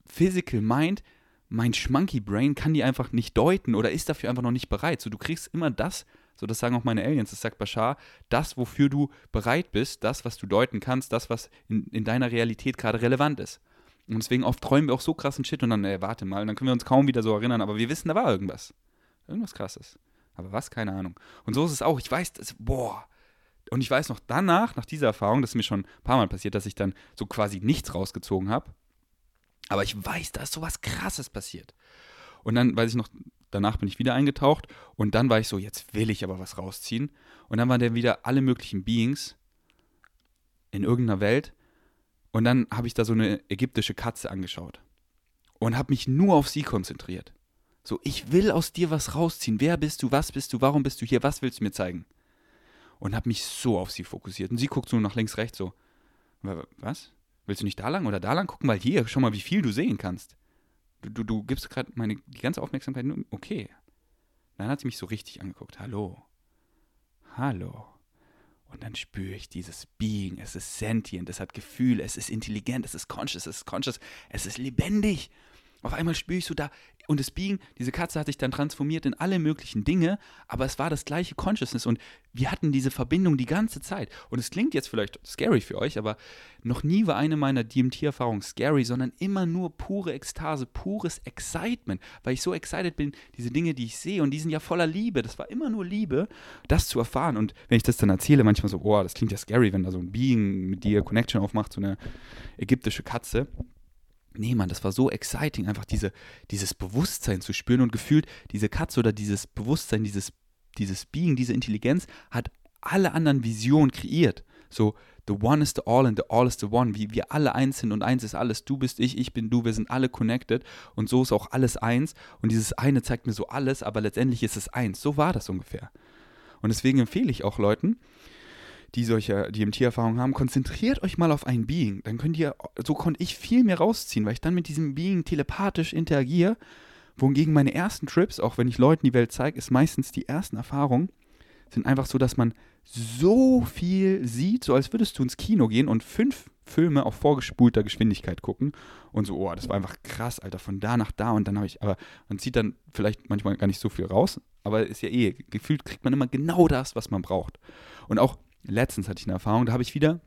Physical Mind, mein Schmunky Brain kann die einfach nicht deuten oder ist dafür einfach noch nicht bereit. So, du kriegst immer das, so das sagen auch meine Aliens, das sagt Bashar, das, wofür du bereit bist, das, was du deuten kannst, das, was in, in deiner Realität gerade relevant ist. Und deswegen oft träumen wir auch so krassen Shit und dann, ey, warte mal, dann können wir uns kaum wieder so erinnern, aber wir wissen, da war irgendwas. Irgendwas krasses. Aber was? Keine Ahnung. Und so ist es auch. Ich weiß, das, boah. Und ich weiß noch danach, nach dieser Erfahrung, das ist mir schon ein paar Mal passiert, dass ich dann so quasi nichts rausgezogen habe Aber ich weiß, da ist sowas Krasses passiert. Und dann, weiß ich noch, danach bin ich wieder eingetaucht und dann war ich so, jetzt will ich aber was rausziehen. Und dann waren dann wieder alle möglichen Beings in irgendeiner Welt. Und dann habe ich da so eine ägyptische Katze angeschaut und habe mich nur auf sie konzentriert. So, ich will aus dir was rausziehen. Wer bist du? Was bist du? Warum bist du hier? Was willst du mir zeigen? Und habe mich so auf sie fokussiert. Und sie guckt so nach links, rechts so. Was? Willst du nicht da lang oder da lang gucken? Weil hier, schau mal, wie viel du sehen kannst. Du, du, du gibst gerade meine die ganze Aufmerksamkeit nur. Okay. Dann hat sie mich so richtig angeguckt. Hallo. Hallo. Und dann spüre ich dieses Being. Es ist sentient, es hat Gefühle, es ist intelligent, es ist conscious, es ist conscious, es ist lebendig. Auf einmal spüre ich so da, und das Being, diese Katze hat sich dann transformiert in alle möglichen Dinge, aber es war das gleiche Consciousness und wir hatten diese Verbindung die ganze Zeit. Und es klingt jetzt vielleicht scary für euch, aber noch nie war eine meiner DMT-Erfahrungen scary, sondern immer nur pure Ekstase, pures Excitement, weil ich so excited bin, diese Dinge, die ich sehe, und die sind ja voller Liebe. Das war immer nur Liebe, das zu erfahren. Und wenn ich das dann erzähle, manchmal so, oh, das klingt ja scary, wenn da so ein Being mit dir Connection aufmacht, so eine ägyptische Katze. Nee, Mann, das war so exciting, einfach diese, dieses Bewusstsein zu spüren und gefühlt, diese Katze oder dieses Bewusstsein, dieses, dieses Being, diese Intelligenz hat alle anderen Visionen kreiert. So, the one is the all and the all is the one, wie wir alle eins sind und eins ist alles. Du bist ich, ich bin du, wir sind alle connected und so ist auch alles eins. Und dieses eine zeigt mir so alles, aber letztendlich ist es eins. So war das ungefähr. Und deswegen empfehle ich auch Leuten, die solche DMT-Erfahrungen haben, konzentriert euch mal auf ein Being. Dann könnt ihr, so konnte ich viel mehr rausziehen, weil ich dann mit diesem Being telepathisch interagiere. Wohingegen meine ersten Trips, auch wenn ich Leuten die Welt zeige, ist meistens die ersten Erfahrungen, sind einfach so, dass man so viel sieht, so als würdest du ins Kino gehen und fünf Filme auf vorgespulter Geschwindigkeit gucken und so, oh, das war einfach krass, Alter, von da nach da und dann habe ich, aber man zieht dann vielleicht manchmal gar nicht so viel raus, aber ist ja eh, gefühlt kriegt man immer genau das, was man braucht. Und auch letztens hatte ich eine Erfahrung, da habe ich wieder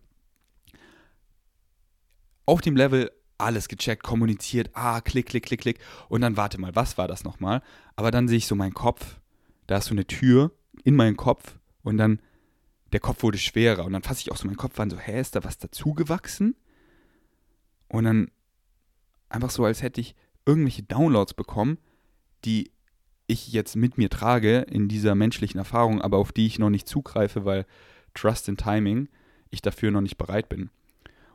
auf dem Level alles gecheckt, kommuniziert, ah, klick, klick, klick, klick. Und dann warte mal, was war das nochmal? Aber dann sehe ich so meinen Kopf, da ist so eine Tür in meinen Kopf und dann der Kopf wurde schwerer. Und dann fasse ich auch so meinen Kopf an, so, hä, ist da was dazugewachsen? Und dann einfach so, als hätte ich irgendwelche Downloads bekommen, die ich jetzt mit mir trage in dieser menschlichen Erfahrung, aber auf die ich noch nicht zugreife, weil Trust in Timing, ich dafür noch nicht bereit bin.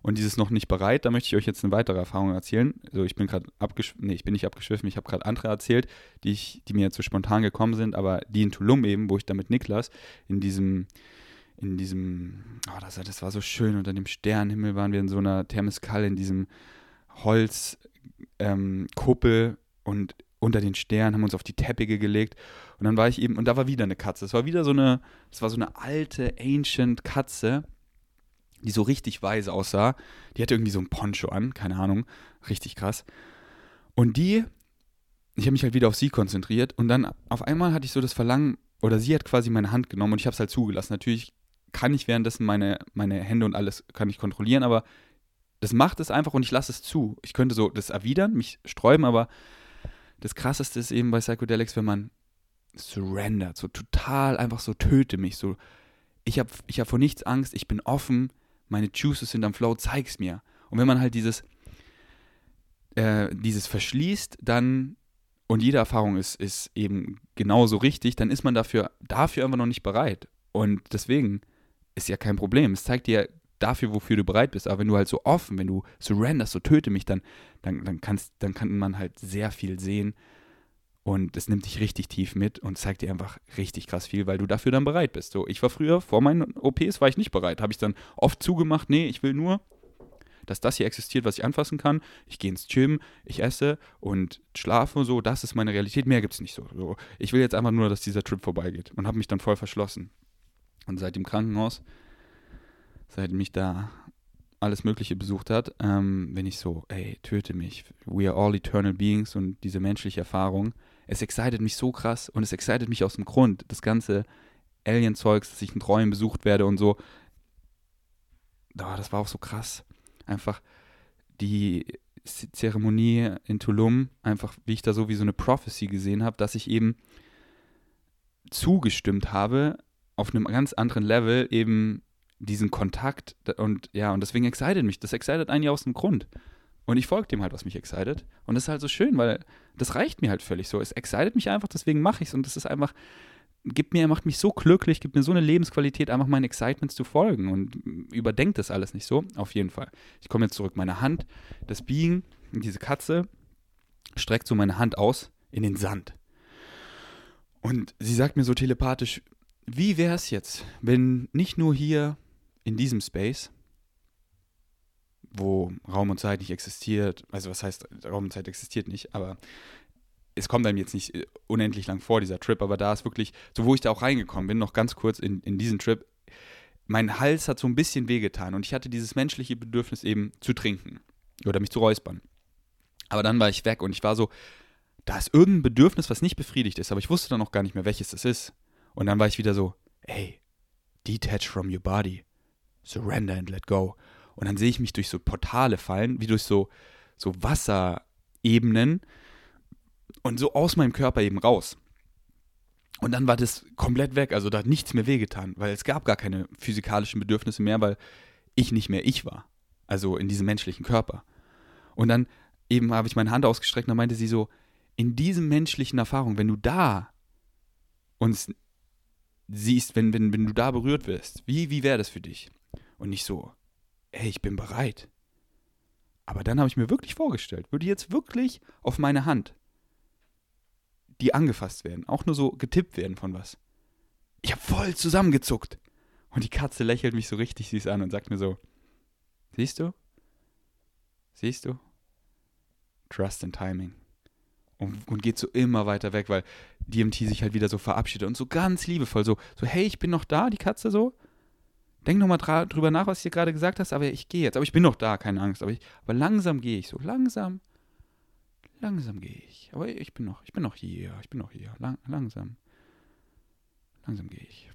Und dieses noch nicht bereit, da möchte ich euch jetzt eine weitere Erfahrung erzählen. Also ich bin gerade abgeschwiffen, nee, ich bin nicht abgeschwiffen, ich habe gerade andere erzählt, die, ich, die mir jetzt so spontan gekommen sind, aber die in Tulum eben, wo ich da mit Niklas in diesem, in diesem, oh, das, das war so schön, unter dem Sternenhimmel waren wir in so einer Thermeskal, in diesem Holzkuppel ähm, und unter den Sternen, haben uns auf die Teppiche gelegt und dann war ich eben, und da war wieder eine Katze. Es war wieder so eine, es war so eine alte, ancient Katze, die so richtig weise aussah. Die hatte irgendwie so ein Poncho an, keine Ahnung, richtig krass. Und die, ich habe mich halt wieder auf sie konzentriert und dann auf einmal hatte ich so das Verlangen, oder sie hat quasi meine Hand genommen und ich habe es halt zugelassen. Natürlich kann ich währenddessen meine, meine Hände und alles kann ich kontrollieren, aber das macht es einfach und ich lasse es zu. Ich könnte so das erwidern, mich sträuben, aber das Krasseste ist eben bei Psychedelics, wenn man surrendert, so total einfach so töte mich, so ich habe ich hab vor nichts Angst, ich bin offen, meine Juices sind am Flow, zeig's mir. Und wenn man halt dieses äh, dieses verschließt, dann und jede Erfahrung ist, ist eben genauso richtig, dann ist man dafür, dafür einfach noch nicht bereit. Und deswegen ist ja kein Problem. Es zeigt dir dafür, wofür du bereit bist. Aber wenn du halt so offen, wenn du surrenderst, so töte mich, dann, dann, dann, kannst, dann kann man halt sehr viel sehen, und es nimmt dich richtig tief mit und zeigt dir einfach richtig krass viel, weil du dafür dann bereit bist. So, ich war früher, vor meinen OPs war ich nicht bereit. Habe ich dann oft zugemacht, nee, ich will nur, dass das hier existiert, was ich anfassen kann. Ich gehe ins Gym, ich esse und schlafe und so. Das ist meine Realität. Mehr gibt es nicht so. so. Ich will jetzt einfach nur, dass dieser Trip vorbeigeht und habe mich dann voll verschlossen. Und seit dem Krankenhaus, seit mich da alles Mögliche besucht hat, ähm, bin ich so, ey, töte mich. We are all eternal beings und diese menschliche Erfahrung es excited mich so krass und es excited mich aus dem Grund. Das ganze Alien-Zeugs, dass ich in Träumen besucht werde und so. Oh, das war auch so krass. Einfach die Zeremonie in Tulum, einfach wie ich da so wie so eine Prophecy gesehen habe, dass ich eben zugestimmt habe, auf einem ganz anderen Level eben diesen Kontakt und ja, und deswegen excited mich. Das excited einen ja aus dem Grund. Und ich folge dem halt, was mich excited. Und das ist halt so schön, weil das reicht mir halt völlig so. Es excited mich einfach, deswegen mache ich es. Und das ist einfach, gibt mir, macht mich so glücklich, gibt mir so eine Lebensqualität, einfach meinen Excitements zu folgen und überdenkt das alles nicht so. Auf jeden Fall. Ich komme jetzt zurück. Meine Hand, das Biegen, diese Katze, streckt so meine Hand aus in den Sand. Und sie sagt mir so telepathisch, wie wäre es jetzt, wenn nicht nur hier in diesem Space, wo Raum und Zeit nicht existiert, also was heißt, Raum und Zeit existiert nicht, aber es kommt einem jetzt nicht äh, unendlich lang vor, dieser Trip, aber da ist wirklich, so wo ich da auch reingekommen bin, noch ganz kurz in, in diesen Trip, mein Hals hat so ein bisschen wehgetan und ich hatte dieses menschliche Bedürfnis eben zu trinken oder mich zu räuspern. Aber dann war ich weg und ich war so, da ist irgendein Bedürfnis, was nicht befriedigt ist, aber ich wusste dann auch gar nicht mehr, welches es ist. Und dann war ich wieder so, hey, detach from your body, surrender and let go. Und dann sehe ich mich durch so Portale fallen, wie durch so, so Wasserebenen und so aus meinem Körper eben raus. Und dann war das komplett weg, also da hat nichts mehr wehgetan, weil es gab gar keine physikalischen Bedürfnisse mehr, weil ich nicht mehr ich war. Also in diesem menschlichen Körper. Und dann eben habe ich meine Hand ausgestreckt und dann meinte sie so, in diesem menschlichen Erfahrung, wenn du da uns siehst, wenn, wenn, wenn du da berührt wirst, wie, wie wäre das für dich? Und nicht so, ey, ich bin bereit. Aber dann habe ich mir wirklich vorgestellt, würde jetzt wirklich auf meine Hand die angefasst werden, auch nur so getippt werden von was. Ich habe voll zusammengezuckt. Und die Katze lächelt mich so richtig süß an und sagt mir so, siehst du? Siehst du? Trust and Timing. Und, und, geht so immer weiter weg, weil DMT sich halt wieder so verabschiedet und so ganz liebevoll, so, so hey, ich bin noch da, die Katze so. Denk nochmal drüber nach, was du dir gerade gesagt hast, aber ich gehe jetzt. Aber ich bin noch da, keine Angst. Aber, ich, aber langsam gehe ich so, langsam Langsam gehe ich. Aber ich bin noch, ich bin noch hier, ich bin noch hier. Lang, langsam. Langsam gehe ich.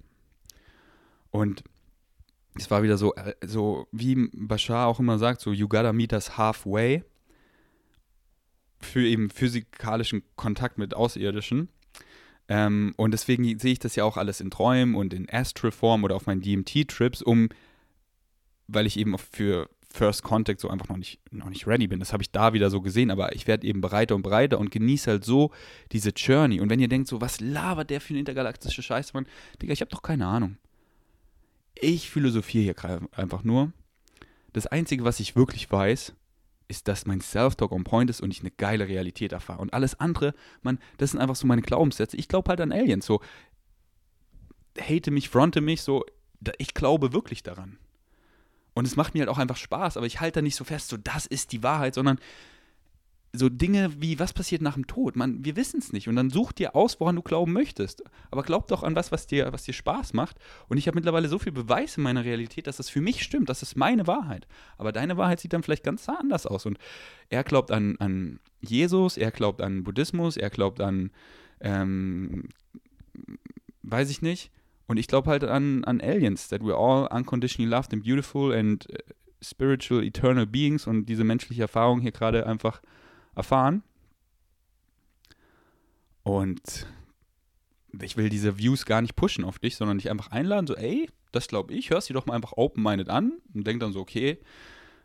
Und es war wieder so, äh, so wie Bashar auch immer sagt, so you gotta meet us halfway für eben physikalischen Kontakt mit Außerirdischen. Ähm, und deswegen sehe ich das ja auch alles in Träumen und in Astral-Form oder auf meinen DMT-Trips, um, weil ich eben für First Contact so einfach noch nicht, noch nicht ready bin. Das habe ich da wieder so gesehen, aber ich werde eben breiter und breiter und genieße halt so diese Journey. Und wenn ihr denkt, so, was labert der für eine intergalaktische Scheiße, Mann? Digga, ich habe doch keine Ahnung. Ich philosophiere hier einfach nur. Das Einzige, was ich wirklich weiß, ist, dass mein Self-Talk on point ist und ich eine geile Realität erfahre. Und alles andere, man, das sind einfach so meine Glaubenssätze. Ich glaube halt an Aliens. So, hate mich, fronte mich, so, ich glaube wirklich daran. Und es macht mir halt auch einfach Spaß, aber ich halte da nicht so fest, so das ist die Wahrheit, sondern so Dinge wie, was passiert nach dem Tod? Man, wir wissen es nicht. Und dann such dir aus, woran du glauben möchtest. Aber glaub doch an was, was dir, was dir Spaß macht. Und ich habe mittlerweile so viel Beweis in meiner Realität, dass das für mich stimmt. Das ist meine Wahrheit. Aber deine Wahrheit sieht dann vielleicht ganz anders aus. Und er glaubt an, an Jesus, er glaubt an Buddhismus, er glaubt an, ähm, weiß ich nicht. Und ich glaube halt an, an Aliens, that we're all unconditionally loved and beautiful and uh, spiritual, eternal beings und diese menschliche Erfahrung hier gerade einfach erfahren. Und ich will diese Views gar nicht pushen auf dich, sondern dich einfach einladen, so, ey, das glaube ich, hörst du doch mal einfach open-minded an und denk dann so, okay,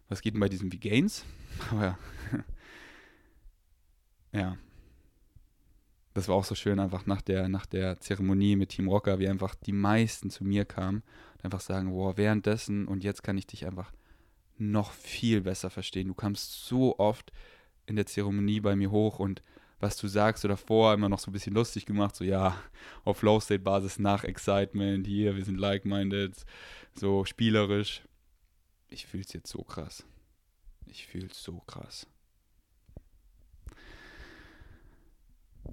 was geht denn bei diesen V-Gains? (laughs) Aber (laughs) ja das war auch so schön, einfach nach der, nach der Zeremonie mit Team Rocker, wie einfach die meisten zu mir kamen und einfach sagen, boah, währenddessen und jetzt kann ich dich einfach noch viel besser verstehen. Du kamst so oft in der Zeremonie bei mir hoch und was du sagst oder davor immer noch so ein bisschen lustig gemacht, so ja, auf Low-State-Basis nach Excitement, hier, wir sind like-minded, so spielerisch. Ich fühl's jetzt so krass. Ich fühl's so krass.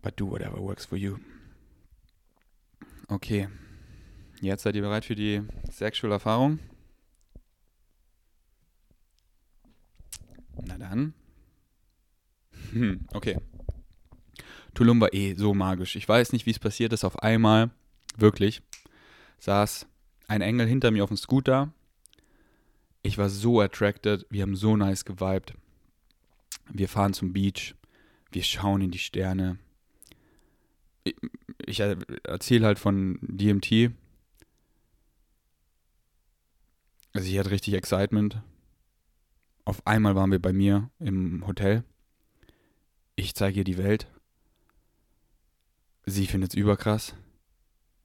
But do whatever works for you. Okay. Jetzt seid ihr bereit für die Sexual Erfahrung? Na dann. Hm, okay. Tulum war eh so magisch. Ich weiß nicht, wie es passiert ist. Auf einmal, wirklich, saß ein Engel hinter mir auf dem Scooter. Ich war so attracted. Wir haben so nice geweibt. Wir fahren zum Beach. Wir schauen in die Sterne ich erzähle halt von DMT. Also ich hatte richtig Excitement. auf einmal waren wir bei mir im Hotel. Ich zeige ihr die Welt. Sie findet es überkrass.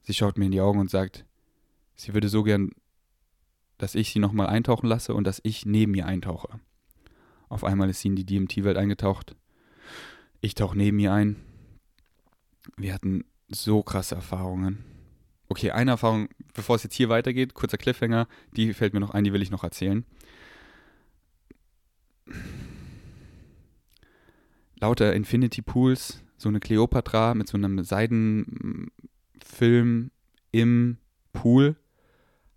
Sie schaut mir in die Augen und sagt, sie würde so gern, dass ich sie nochmal eintauchen lasse und dass ich neben ihr eintauche. Auf einmal ist sie in die DMT-Welt eingetaucht. Ich tauche neben ihr ein. Wir hatten so krasse Erfahrungen. Okay, eine Erfahrung, bevor es jetzt hier weitergeht, kurzer Cliffhanger, die fällt mir noch ein, die will ich noch erzählen. Lauter Infinity Pools, so eine Cleopatra mit so einem Seidenfilm im Pool.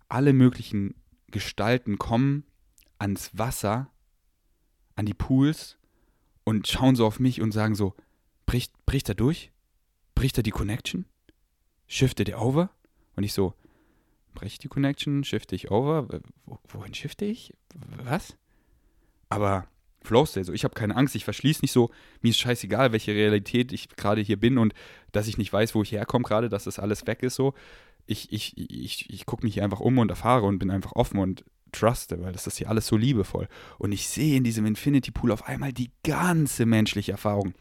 Alle möglichen Gestalten kommen ans Wasser, an die Pools und schauen so auf mich und sagen so, bricht, bricht er durch? Bricht er die Connection? Shiftet er over? Und ich so, breche die Connection, shifte ich over? Wohin shifte ich? Was? Aber Flow State, so ich habe keine Angst, ich verschließe nicht so, mir ist scheißegal, welche Realität ich gerade hier bin und dass ich nicht weiß, wo ich herkomme gerade, dass das alles weg ist so. Ich, ich, ich, ich gucke mich hier einfach um und erfahre und bin einfach offen und truste, weil das ist hier alles so liebevoll. Und ich sehe in diesem Infinity Pool auf einmal die ganze menschliche Erfahrung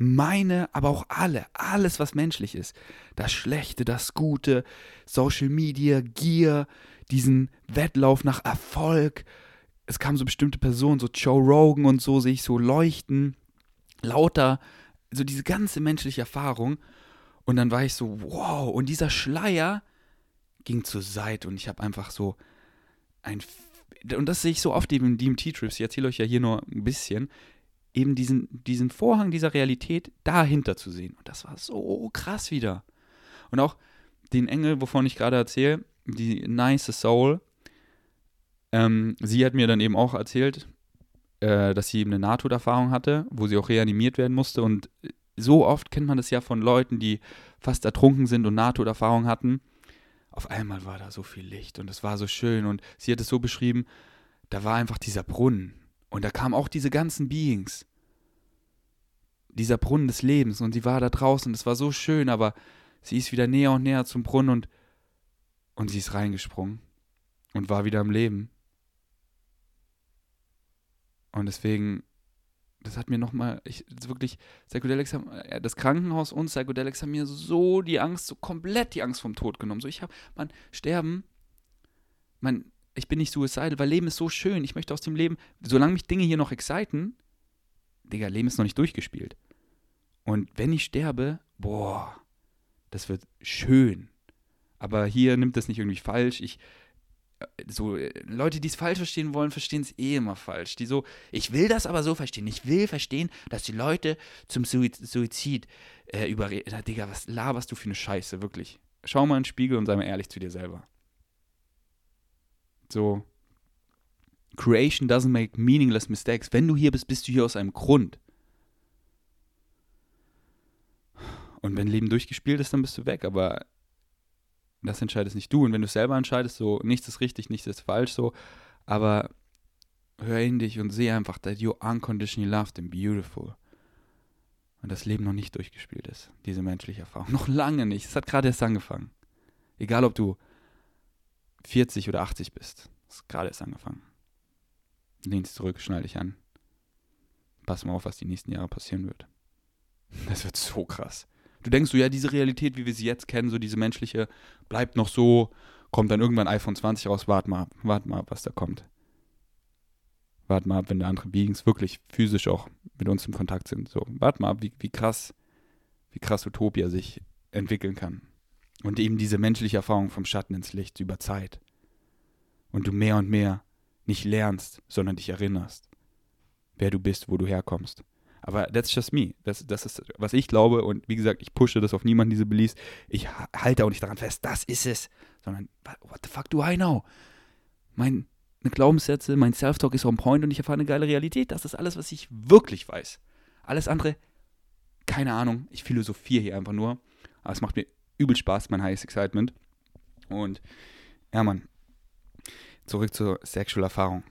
meine, aber auch alle, alles, was menschlich ist. Das Schlechte, das Gute, Social Media, Gier, diesen Wettlauf nach Erfolg. Es kamen so bestimmte Personen, so Joe Rogan und so, sehe ich so leuchten, lauter, so diese ganze menschliche Erfahrung. Und dann war ich so, wow, und dieser Schleier ging zur Seite und ich habe einfach so ein. Und das sehe ich so oft eben in DMT-Trips. Ich erzähle euch ja hier nur ein bisschen eben diesen, diesen Vorhang dieser Realität dahinter zu sehen. Und das war so krass wieder. Und auch den Engel, wovon ich gerade erzähle, die Nice Soul, ähm, sie hat mir dann eben auch erzählt, äh, dass sie eben eine Nahtoderfahrung hatte, wo sie auch reanimiert werden musste. Und so oft kennt man das ja von Leuten, die fast ertrunken sind und Nahtoderfahrung hatten. Auf einmal war da so viel Licht und es war so schön. Und sie hat es so beschrieben, da war einfach dieser Brunnen und da kamen auch diese ganzen Beings. Dieser Brunnen des Lebens. Und sie war da draußen. Es war so schön, aber sie ist wieder näher und näher zum Brunnen und, und sie ist reingesprungen. Und war wieder im Leben. Und deswegen, das hat mir nochmal, ich, wirklich, Psychedelics haben, äh, das Krankenhaus und Psychedelics haben mir so die Angst, so komplett die Angst vom Tod genommen. So, ich habe, man, sterben, man, ich bin nicht suicidal, weil Leben ist so schön. Ich möchte aus dem Leben, solange mich Dinge hier noch exciten, Digga, Leben ist noch nicht durchgespielt. Und wenn ich sterbe, boah, das wird schön. Aber hier nimmt das nicht irgendwie falsch. Ich, so, Leute, die es falsch verstehen wollen, verstehen es eh immer falsch. Die so, ich will das aber so verstehen. Ich will verstehen, dass die Leute zum Suizid äh, überreden. Digga, was laberst du für eine Scheiße, wirklich. Schau mal in den Spiegel und sei mal ehrlich zu dir selber. So, Creation doesn't make meaningless mistakes. Wenn du hier bist, bist du hier aus einem Grund. Und wenn Leben durchgespielt ist, dann bist du weg. Aber das entscheidest nicht du. Und wenn du selber entscheidest, so, nichts ist richtig, nichts ist falsch, so. Aber hör in dich und sehe einfach, that you unconditionally loved and beautiful. Und das Leben noch nicht durchgespielt ist. Diese menschliche Erfahrung. Noch lange nicht. Es hat gerade erst angefangen. Egal, ob du 40 oder 80 bist. Das ist gerade erst angefangen. Lehnst zurück, schnall dich an. Pass mal auf, was die nächsten Jahre passieren wird. Das wird so krass. Du denkst so, ja, diese Realität, wie wir sie jetzt kennen, so diese menschliche, bleibt noch so, kommt dann irgendwann iPhone 20 raus, wart mal ab, wart mal was da kommt. Wart mal wenn da andere Beings wirklich physisch auch mit uns im Kontakt sind. So, wart mal wie, wie krass, wie krass Utopia sich entwickeln kann. Und eben diese menschliche Erfahrung vom Schatten ins Licht über Zeit. Und du mehr und mehr nicht lernst, sondern dich erinnerst, wer du bist, wo du herkommst. Aber that's just me. Das, das ist, was ich glaube. Und wie gesagt, ich pushe das auf niemanden, diese Beliefs. Ich halte auch nicht daran fest, das ist es. Sondern, what the fuck do I know? Meine Glaubenssätze, mein Self-Talk ist on point und ich erfahre eine geile Realität. Das ist alles, was ich wirklich weiß. Alles andere, keine Ahnung. Ich philosophiere hier einfach nur. Aber es macht mir übel Spaß, mein Highest Excitement. Und ja, Mann, zurück zur Sexual Erfahrung.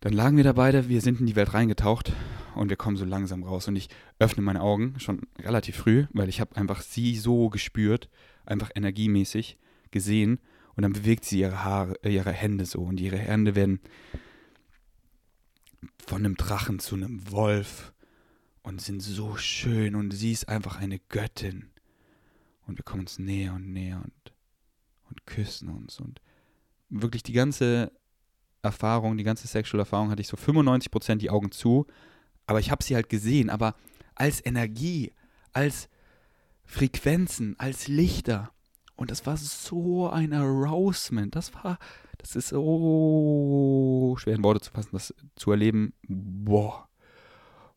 Dann lagen wir da beide, wir sind in die Welt reingetaucht und wir kommen so langsam raus. Und ich öffne meine Augen schon relativ früh, weil ich habe einfach sie so gespürt, einfach energiemäßig gesehen. Und dann bewegt sie ihre Haare, äh, ihre Hände so und ihre Hände werden von einem Drachen zu einem Wolf und sind so schön und sie ist einfach eine Göttin. Und wir kommen uns näher und näher und, und küssen uns und wirklich die ganze Erfahrung, die ganze Sexual Erfahrung hatte ich so 95% die Augen zu, aber ich habe sie halt gesehen, aber als Energie, als Frequenzen, als Lichter. Und das war so ein Arousement. Das war, das ist so schwer in Worte zu fassen, das zu erleben. Boah.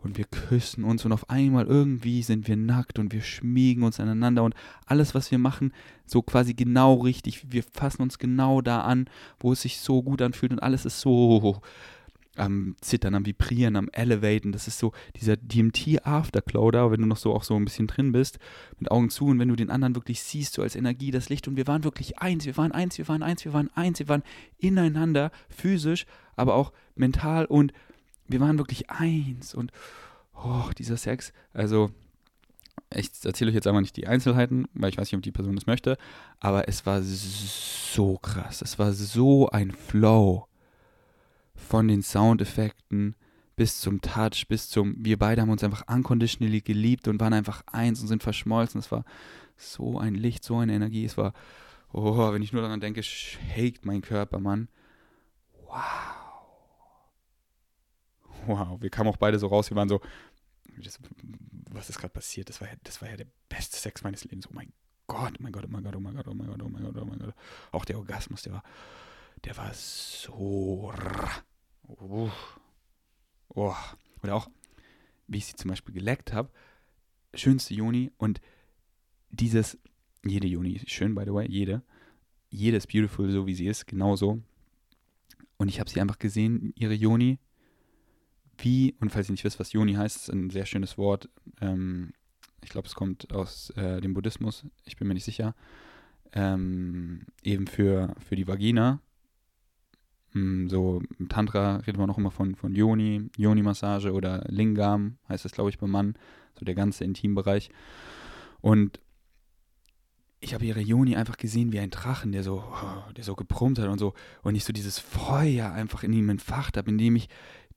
Und wir küssen uns und auf einmal irgendwie sind wir nackt und wir schmiegen uns aneinander und alles, was wir machen, so quasi genau richtig. Wir fassen uns genau da an, wo es sich so gut anfühlt und alles ist so am Zittern, am Vibrieren, am Elevaten. Das ist so dieser DMT-Afterglow da, wenn du noch so auch so ein bisschen drin bist, mit Augen zu und wenn du den anderen wirklich siehst, so als Energie, das Licht. Und wir waren wirklich eins, wir waren eins, wir waren eins, wir waren eins, wir waren ineinander, physisch, aber auch mental und wir waren wirklich eins. Und oh, dieser Sex, also ich erzähle euch jetzt aber nicht die Einzelheiten, weil ich weiß nicht, ob die Person das möchte, aber es war so krass. Es war so ein Flow von den Soundeffekten bis zum Touch, bis zum, wir beide haben uns einfach unconditionally geliebt und waren einfach eins und sind verschmolzen. Es war so ein Licht, so eine Energie. Es war, oh, wenn ich nur daran denke, shakt mein Körper, Mann. Wow. Wow, wir kamen auch beide so raus, wir waren so, was ist gerade passiert? Das war, ja, das war ja der beste Sex meines Lebens. Oh mein Gott, oh mein Gott, oh mein Gott, oh mein Gott, oh mein Gott, oh mein Gott, oh mein Gott. Auch der Orgasmus, der war, der war so. Uh, oh. Oder auch, wie ich sie zum Beispiel geleckt habe. Schönste Juni und dieses, jede Juni ist schön, by the way, jede. Jede ist beautiful, so wie sie ist, genauso. Und ich habe sie einfach gesehen, ihre Juni, wie, und falls ihr nicht wisst, was Juni heißt, ist ein sehr schönes Wort. Ähm, ich glaube, es kommt aus äh, dem Buddhismus, ich bin mir nicht sicher. Ähm, eben für, für die Vagina, hm, so im Tantra redet man auch immer von, von Yoni, Yoni-Massage oder Lingam, heißt das, glaube ich, beim Mann, so der ganze Intimbereich. Und ich habe ihre Joni einfach gesehen wie ein Drachen, der so, der so gebrummt hat und so, und ich so dieses Feuer einfach in ihm entfacht habe, indem ich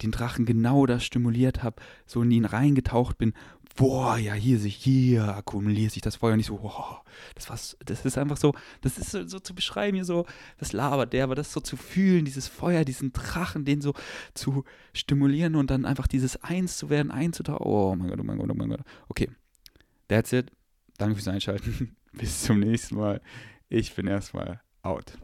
den Drachen genau das stimuliert habe, so in ihn reingetaucht bin boah, ja, hier sich, hier akkumuliert sich das Feuer und ich so, boah, das war, das ist einfach so, das ist so, so, zu beschreiben hier so, das labert der, aber das so zu fühlen, dieses Feuer, diesen Drachen, den so zu stimulieren und dann einfach dieses Eins zu werden, einzutauchen, oh mein Gott, oh mein Gott, oh mein Gott. Okay, that's it. Danke fürs Einschalten. (laughs) Bis zum nächsten Mal. Ich bin erstmal out.